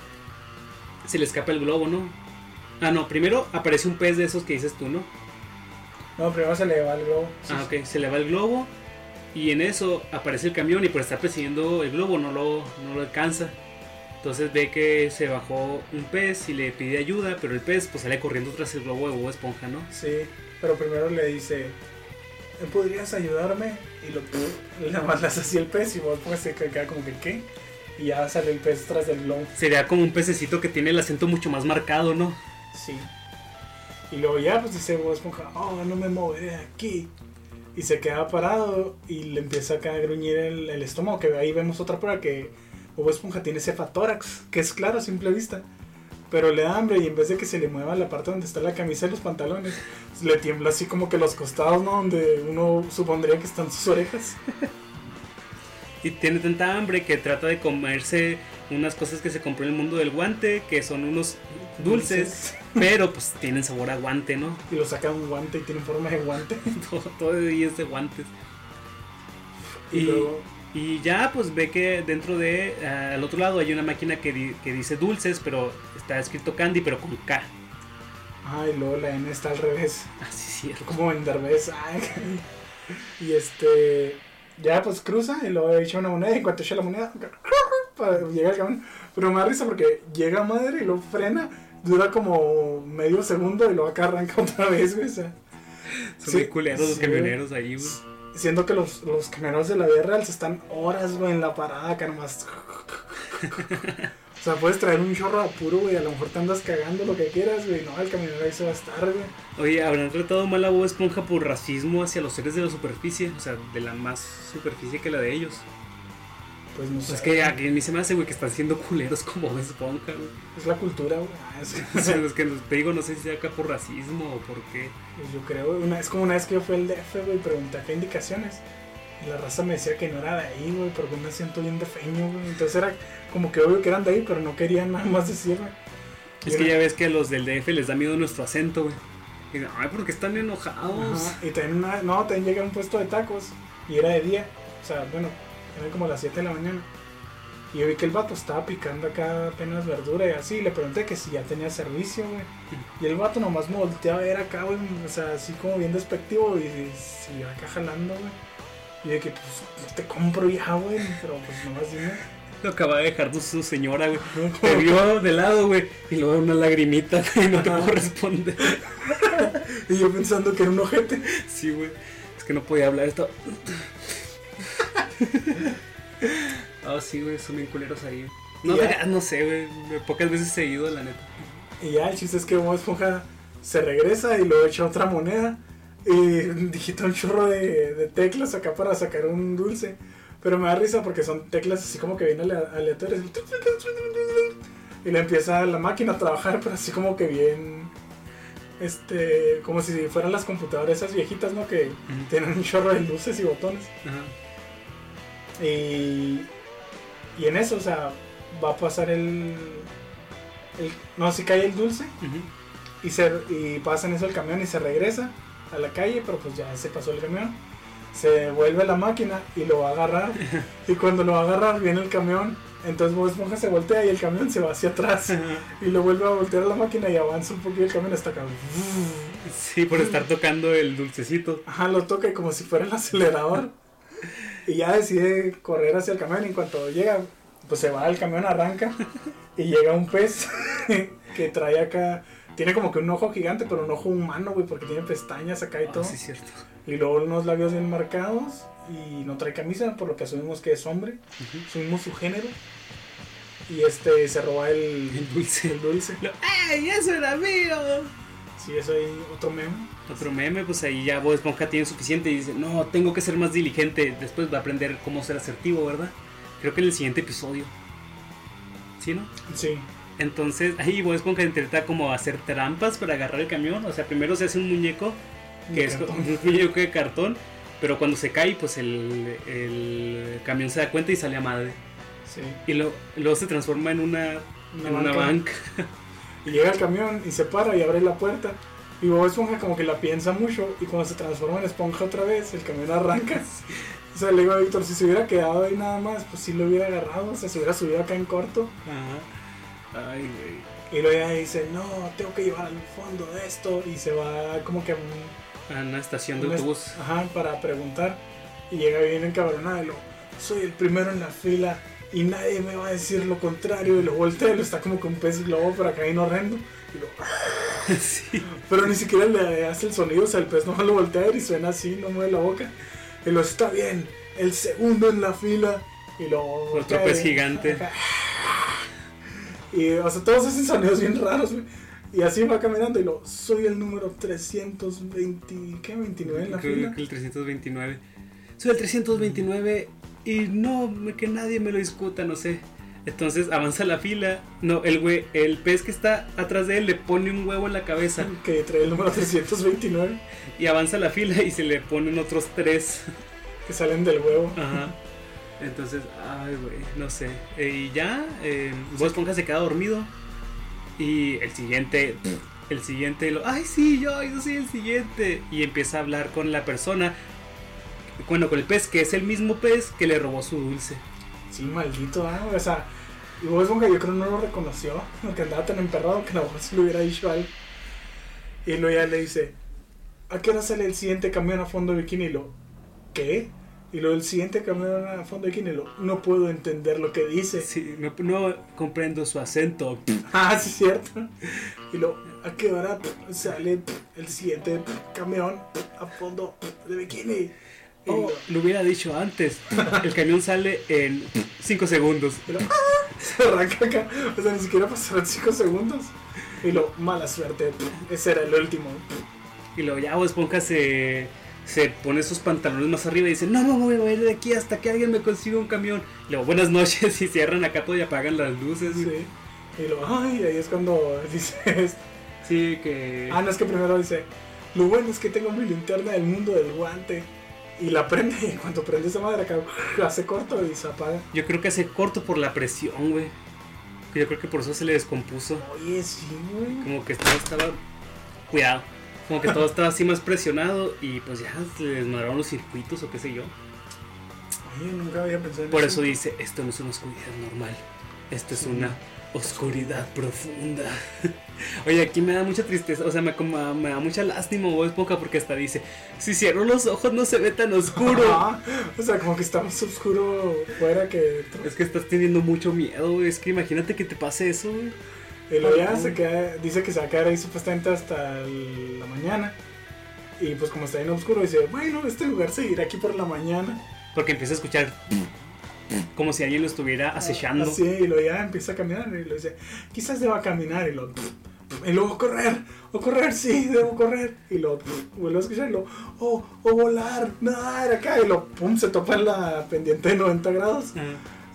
Se le escapa el globo, ¿no? Ah, no, primero aparece un pez de esos que dices tú, ¿no? No, primero se le va el globo. Sí, Ah, ok, se le va el globo y en eso aparece el camión y por estar persiguiendo el globo no lo, no lo alcanza. Entonces ve que se bajó un pez y le pide ayuda, pero el pez pues sale corriendo tras el globo de Bob Esponja, ¿no? Sí, pero primero le dice, ¿podrías ayudarme? Y lo le mandas así el pez y vos pues se queda como que ¿qué? Y ya sale el pez tras del globo. Sería como un pececito que tiene el acento mucho más marcado, ¿no? Sí. Y luego ya pues dice Bob Esponja, oh, no me moveré de aquí. Y se queda parado y le empieza acá a gruñir el, el estómago, que ahí vemos otra prueba que Bob Esponja tiene cefatórax, que es claro a simple vista. Pero le da hambre y en vez de que se le mueva la parte donde está la camisa y los pantalones, le tiembla así como que los costados, ¿no? Donde uno supondría que están sus orejas. (laughs) Y tiene tanta hambre que trata de comerse unas cosas que se compró en el mundo del guante, que son unos dulces, (laughs) pero pues tienen sabor a guante, ¿no? Y lo saca un guante y tiene forma de guante. (laughs) todo, todo es de guantes. Y, Y, luego, y ya pues ve que dentro de, ah, al otro lado hay una máquina que, di- que dice dulces, pero está escrito candy, pero con K. ah, y luego la N está al revés. Así es cierto. como en Derbez. ay. y este. Ya pues cruza y luego echa una moneda. Y en cuanto echa la moneda, para llegar al camión. Pero me da risa porque llega madre y lo frena. Dura como medio segundo y luego acá arranca otra vez, güey. O sea, Son Sí, muy culeros los camioneros ahí, güey. siendo que los, los camioneros de la vida real se están horas, güey, en la parada acá nomás. (laughs) O sea, puedes traer un chorro de apuro, güey. A lo mejor te andas cagando lo que quieras, güey. No, el camionero ahí se va a estar, güey. Oye, ¿habrán tratado mal a Bob Esponja por racismo hacia los seres de la superficie? O sea, de la más superficie que la de ellos. Pues no sé. Es que a mí se me hace, güey, que están siendo culeros como Bob Esponja, güey. Es la cultura, güey. Ah, es- (laughs) O sea, es que te digo, no sé si sea acá por racismo o por qué. Pues yo creo, una, es como una vez que yo fui al DF, güey, pregunté acá indicaciones. Y la raza me decía que no era de ahí, güey, porque me siento bien de feño, güey. Entonces era como que obvio que eran de ahí, pero no querían nada más decirme. Es que ya ves que a los del DF les da miedo nuestro acento, güey. Y dicen, ay, porque están enojados. Ajá, Y también, una- no, también llegué a un puesto de tacos y era de día. O sea, bueno, eran como las 7 de la mañana. Y yo vi que el vato estaba picando acá apenas verdura y así. Y le pregunté que si ya tenía servicio, güey. Y el vato nomás me volteaba a ver acá, güey. O sea, así como bien despectivo y siguió acá jalando, güey. Y de que, pues, te compro ya, güey. Pero pues nomás dime. Lo acaba de dejar su, su señora, güey. Te vio de lado, güey. Y luego una lagrimita, (laughs) güey. No te puedo responder. (laughs) Y yo pensando que era un ojete. Sí, güey. Es que no podía hablar esto. (laughs) Ah, sí, güey. Son bien culeros ahí. No, Ya. no sé, güey. Pocas veces seguido, la neta. Y ya, el chiste es que Bob Esponja se regresa y luego echa otra moneda. Y (laughs) digita un chorro de, de teclas acá para sacar un dulce. Pero me da risa porque son teclas así como que bien alea- aleatorias. Y le empieza la máquina a trabajar, pero así como que bien. Este. Como si fueran las computadoras esas viejitas, ¿no? Que tienen un chorro de luces y botones. Ajá. Y, y en eso, o sea, va a pasar el. el no, si cae el dulce. Y, se, y pasa en eso el camión y se regresa a la calle, pero pues ya se pasó el camión. Se vuelve la máquina y lo va a agarrar. (laughs) y cuando lo va a agarrar, viene el camión. Entonces Bob Esponja se voltea y el camión se va hacia atrás. y lo vuelve a voltear a la máquina y avanza un poquito el camión hasta acá. Sí, por estar tocando el dulcecito. Ajá, lo toca y como si fuera el acelerador. y ya decide correr hacia el camión. Y en cuanto llega, pues se va al camión, arranca. Y llega un pez (laughs) que trae acá. Tiene como que un ojo gigante, pero un ojo humano, güey, porque tiene pestañas acá y Ah, todo. sí, cierto. Y luego unos labios bien marcados. Y no trae camisa, por lo que asumimos que es hombre. Asumimos su género. Y este se roba el, El dulce. el dulce. Lo- ¡Ey, eso era mío! Sí, eso ahí, otro meme. Otro meme, pues ahí ya Bob Esponja tiene suficiente y dice, no, tengo que ser más diligente. Después va a aprender cómo ser asertivo, ¿verdad? Creo que en el siguiente episodio. ¿Sí, no? Sí. Entonces, ahí Bob Esponja intenta como hacer trampas para agarrar el camión. O sea, primero se hace un muñeco, que De es cartón. un muñeco de cartón, Pero cuando se cae, pues el, el camión se da cuenta y sale a madre. Sí. Y lo- luego se transforma en una, Una en una banca. banca. Y llega el camión y se para y abre la puerta. Y Bob Esponja como que la piensa mucho y cuando se transforma en esponja otra vez, el camión arranca. (laughs) O sea, le digo a Víctor, si se hubiera quedado ahí nada más, pues sí lo hubiera agarrado, o sea, se hubiera subido acá en corto. Ajá. Ay, güey. Y luego ella dice, no, tengo que llevar al fondo de esto. Y se va como que a un- A una estación de una- autobús. Ajá, para preguntar. Y llega bien encabronada y lo, soy el primero en la fila y nadie me va a decir lo contrario. Y lo voltea y lo está como con un pez globo por acá bien horrendo. Y lo, (laughs) sí. Pero ni siquiera le hace el sonido, o sea, el pez no lo voltea y suena así, no mueve la boca. Y lo está bien, el segundo en la fila. Y lo. Otro pez y- gigante. acá. Y, o sea, todos hacen sonidos bien raros, güey. Y así va caminando y lo. Soy el número 320. ¿Qué? 29 en la Creo fila. que el 329. Soy el 329 y no que nadie me lo discuta, no sé. Entonces avanza la fila. No, el güey, el pez que está atrás de él le pone un huevo en la cabeza (laughs) Que trae el número 329. y avanza la fila y se le ponen otros tres. Que salen del huevo. Ajá. Entonces, ay, güey, no sé. Eh, y ya, eh, Bob Esponja se queda dormido. Y el siguiente, el siguiente, lo, ay, sí, yo, yo soy el siguiente. Y empieza a hablar con la persona, bueno, con el pez, que es el mismo pez que le robó su dulce. Sí, maldito, ¿ah? O sea, y Bob Esponja yo creo no lo reconoció, porque andaba tan emperrado que a lo mejor se le hubiera dicho algo. Y luego ya le dice, ¿a qué hora sale el siguiente camión a fondo bikini? Y lo, ¿qué? Y luego el siguiente camión a fondo bikini, y lo, no puedo entender lo que dice. Sí, no, no comprendo su acento. (laughs) Ah, sí, cierto. Y lo, ¿a qué hora sale el siguiente camión a fondo de bikini? Oh, lo, lo hubiera dicho antes. El camión sale en 5 segundos. Y ¡ah! (laughs) se arranca acá. O sea, ni siquiera pasaron 5 segundos. Y lo, mala suerte. Ese era el último. Y luego ya Bob Esponja se, pone sus pantalones más arriba y dice, no, no, me voy a ir de aquí hasta que alguien me consiga un camión. Y luego, buenas noches, (laughs) y cierran acá todo y apagan las luces. Sí. Y lo, ay, ahí es cuando (laughs) dice esto. Sí, que... Ah, no, es que primero dice, lo bueno es que tengo mi linterna del mundo del guante. Y la prende, y cuando prende esa madre acá, hace corto y se apaga. Yo creo que hace corto por la presión, güey. Yo creo que por eso se le descompuso. Oye, sí, güey. Como que todo estaba... Cuidado. Como que todo estaba así más presionado y pues ya se le desmadraron los circuitos o qué sé yo. Oye, nunca había pensado en Por eso dice, esto no es una oscuridad normal, esto es una oscuridad profunda. (laughs) Oye, aquí me da mucha tristeza, o sea, me, como- me da mucha lástima Bob Esponja porque hasta dice, si cierro los ojos no se ve tan oscuro. (laughs) O sea, como que está más oscuro fuera que dentro. es que estás teniendo mucho miedo, es que imagínate que te pase eso, güey. Y luego ya se queda, dice que se va a quedar ahí supuestamente hasta el- la mañana. Y pues como está bien oscuro, dice, bueno, este lugar seguirá aquí por la mañana. Porque empieza a escuchar como si alguien lo estuviera acechando. Así, y luego ya empieza a caminar y le dice, quizás deba caminar y luego, y luego correr, o correr, sí, debo correr. Y luego vuelve a escuchar y luego, o, o volar, nadar acá. Y luego, pum, se topa en la pendiente de 90 grados.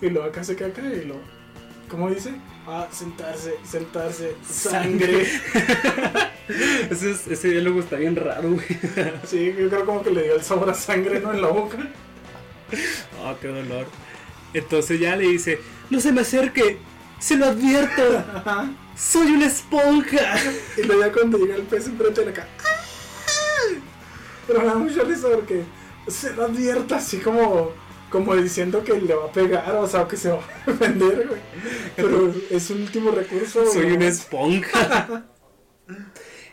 Y luego acá se queda acá y luego, ¿cómo dice? Ah, sentarse, sentarse, Sangre. (laughs) ese, es- ese diálogo está bien raro, güey. (laughs) Sí, yo creo como que le dio el sabor a sangre, ¿no? En la boca. (laughs) Oh, qué dolor. Entonces ya le dice, no se me acerque, se lo advierto, Ajá. soy una esponja. Y luego ya cuando llega el pez enfrente de la cara. Pero me da mucha risa porque se lo advierta así como, como diciendo que le va a pegar, o sea, que se va a (laughs) defender, güey. Pero es un último recurso. Soy una esponja. (laughs)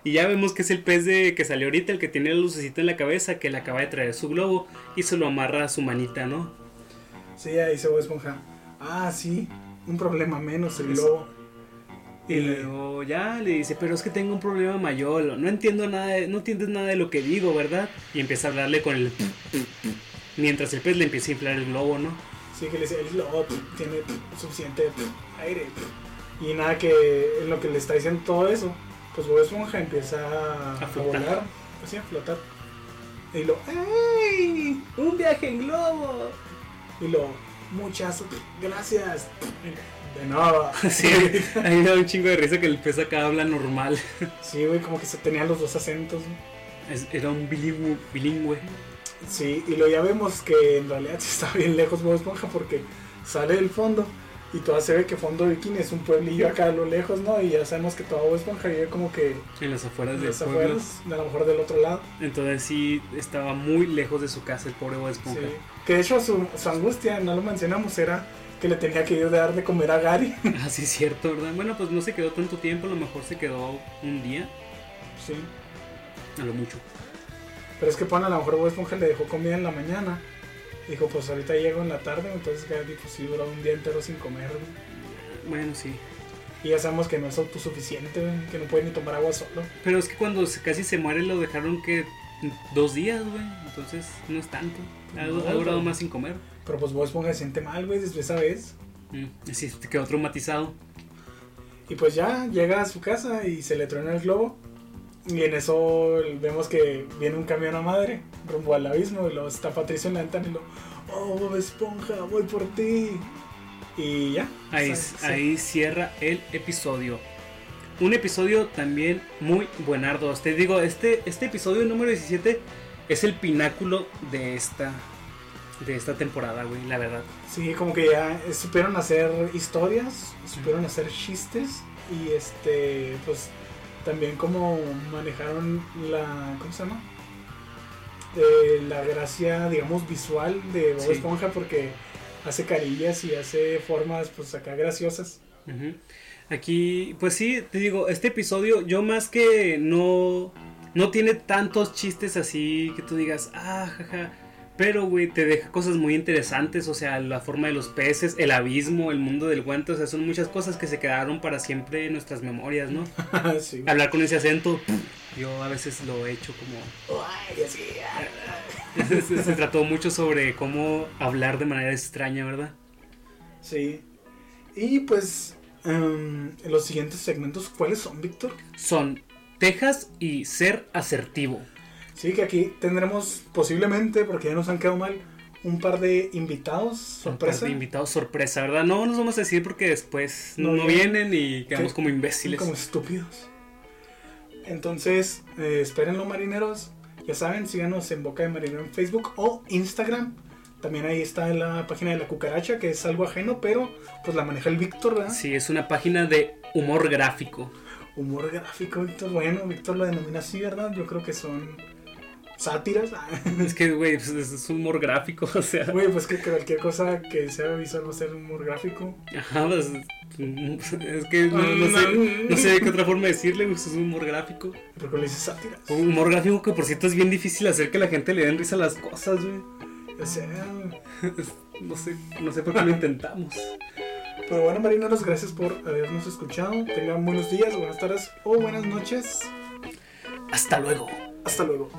Y ya vemos que es el pez de que salió ahorita, el que tiene la lucecita en la cabeza, que le acaba de traer su globo y se lo amarra a su manita, ¿no? Sí, ahí se va esponja. Ah, sí, un problema menos el globo. Y luego ya le dice, pero es que tengo un problema mayor, no entiendo nada, de- no entiendes nada de lo que digo, ¿verdad? Y empieza a hablarle con el... (laughs) Mientras el pez le empieza a inflar el globo, ¿no? Sí, que le dice, el globo tiene suficiente aire. Y nada que en lo que le está diciendo todo eso, pues Bob Esponja empieza a, A a flotar. volar, así a flotar. Y lo, ¡ay! ¡Un viaje en globo! Y lo, muchas gracias. De nada. (laughs) Sí, a mí me da un chingo de risa que el pez acá habla normal. Sí, güey, como que se tenían los dos acentos. era un bilingüe. bilingüe. Sí, y lo ya vemos que en realidad (laughs) está bien lejos Bob Esponja porque sale del fondo y todavía se ve que fondo bikini es un pueblillo acá a lo lejos, ¿no? Y ya sabemos que toda Bob Esponja vive como que En las afueras del las afueras, a lo mejor del otro lado. Entonces sí estaba muy lejos de su casa el pobre Bob Esponja. Sí. Que de hecho su, su angustia, no lo mencionamos, era que le tenía que ir a dar de comer a Gary. (laughs) Ah, sí, es cierto, ¿verdad? Bueno, pues no se quedó tanto tiempo, a lo mejor se quedó un día, sí. a lo mucho. Pero es que pone a lo mejor Bob Esponja le dejó comida en la mañana. Dijo, pues ahorita llego en la tarde, entonces Gary pues sí duró un día entero sin comer. Bueno, sí. Y ya sabemos que no es autosuficiente, que no puede ni tomar agua solo. Pero es que cuando casi se muere lo dejaron que dos días, güey. Entonces no es tanto. Ha, No, ha durado más sin comer. Pero pues Bob Esponja se siente mal, güey, desde esa vez. Mm, Sí, te quedó traumatizado. Y pues ya llega a su casa y se le truena el globo. Y en eso vemos que viene un camión a madre rumbo al abismo. Y luego está Patricio en la ventana y lo, oh Bob Esponja, voy por ti. Y ya. Ahí, o sea, sí. ahí cierra el episodio. Un episodio también muy buenardo. Te digo, este, este episodio número 17 es el pináculo de esta, de esta temporada, güey, la verdad. Sí, como que ya eh, supieron hacer historias, supieron hacer chistes. Y este, pues también como manejaron la, ¿cómo se llama? Eh, la gracia, digamos, visual de Bob Sí. Esponja porque hace carillas y hace formas, pues acá graciosas. Aquí, pues sí, te digo, este episodio, yo más que no, no tiene tantos chistes así que tú digas, ah, jaja. Pero, güey, te deja cosas muy interesantes, o sea, la forma de los peces, el abismo, el mundo del guante, o sea, son muchas cosas que se quedaron para siempre en nuestras memorias, ¿no? (laughs) sí. Hablar con ese acento, yo a veces lo he hecho como... Ay, así, (laughs) se, se trató mucho sobre cómo hablar de manera extraña, ¿verdad? Sí. Y pues, em, los siguientes segmentos, ¿cuáles son, Víctor? Son Texas y ser asertivo. Sí, que aquí tendremos posiblemente, porque ya nos han quedado mal, un par de invitados, sorpresa. De invitados sorpresa, ¿verdad? No nos vamos a decir porque después No no, vienen. vienen y quedamos ¿Qué? como imbéciles. Como estúpidos. Entonces, eh, espérenlo, marineros. Ya saben, síganos en Boca de Marinero en Facebook o Instagram. También ahí está la página de la cucaracha, que es algo ajeno, pero pues la maneja el Víctor, ¿verdad? Sí, es una página de humor gráfico. Humor gráfico, Víctor. Bueno, Víctor lo denomina así, ¿verdad? Yo creo que son sátiras. Es que, güey, pues, es humor gráfico, (laughs) o sea. Güey, pues que cualquier cosa que sea visual va a ser humor gráfico. Ajá, pues, es que no, no sé, no sé qué otra forma de decirle, pues, es humor gráfico. Porque le dices sátiras. Un humor gráfico que, por cierto, es bien difícil hacer que la gente le den risa a las cosas, güey. O sea, (laughs) No sé, no sé por qué lo intentamos. pero bueno, marineros, gracias por habernos escuchado. Tengan buenos días, buenas tardes o buenas noches. Hasta luego. Hasta luego.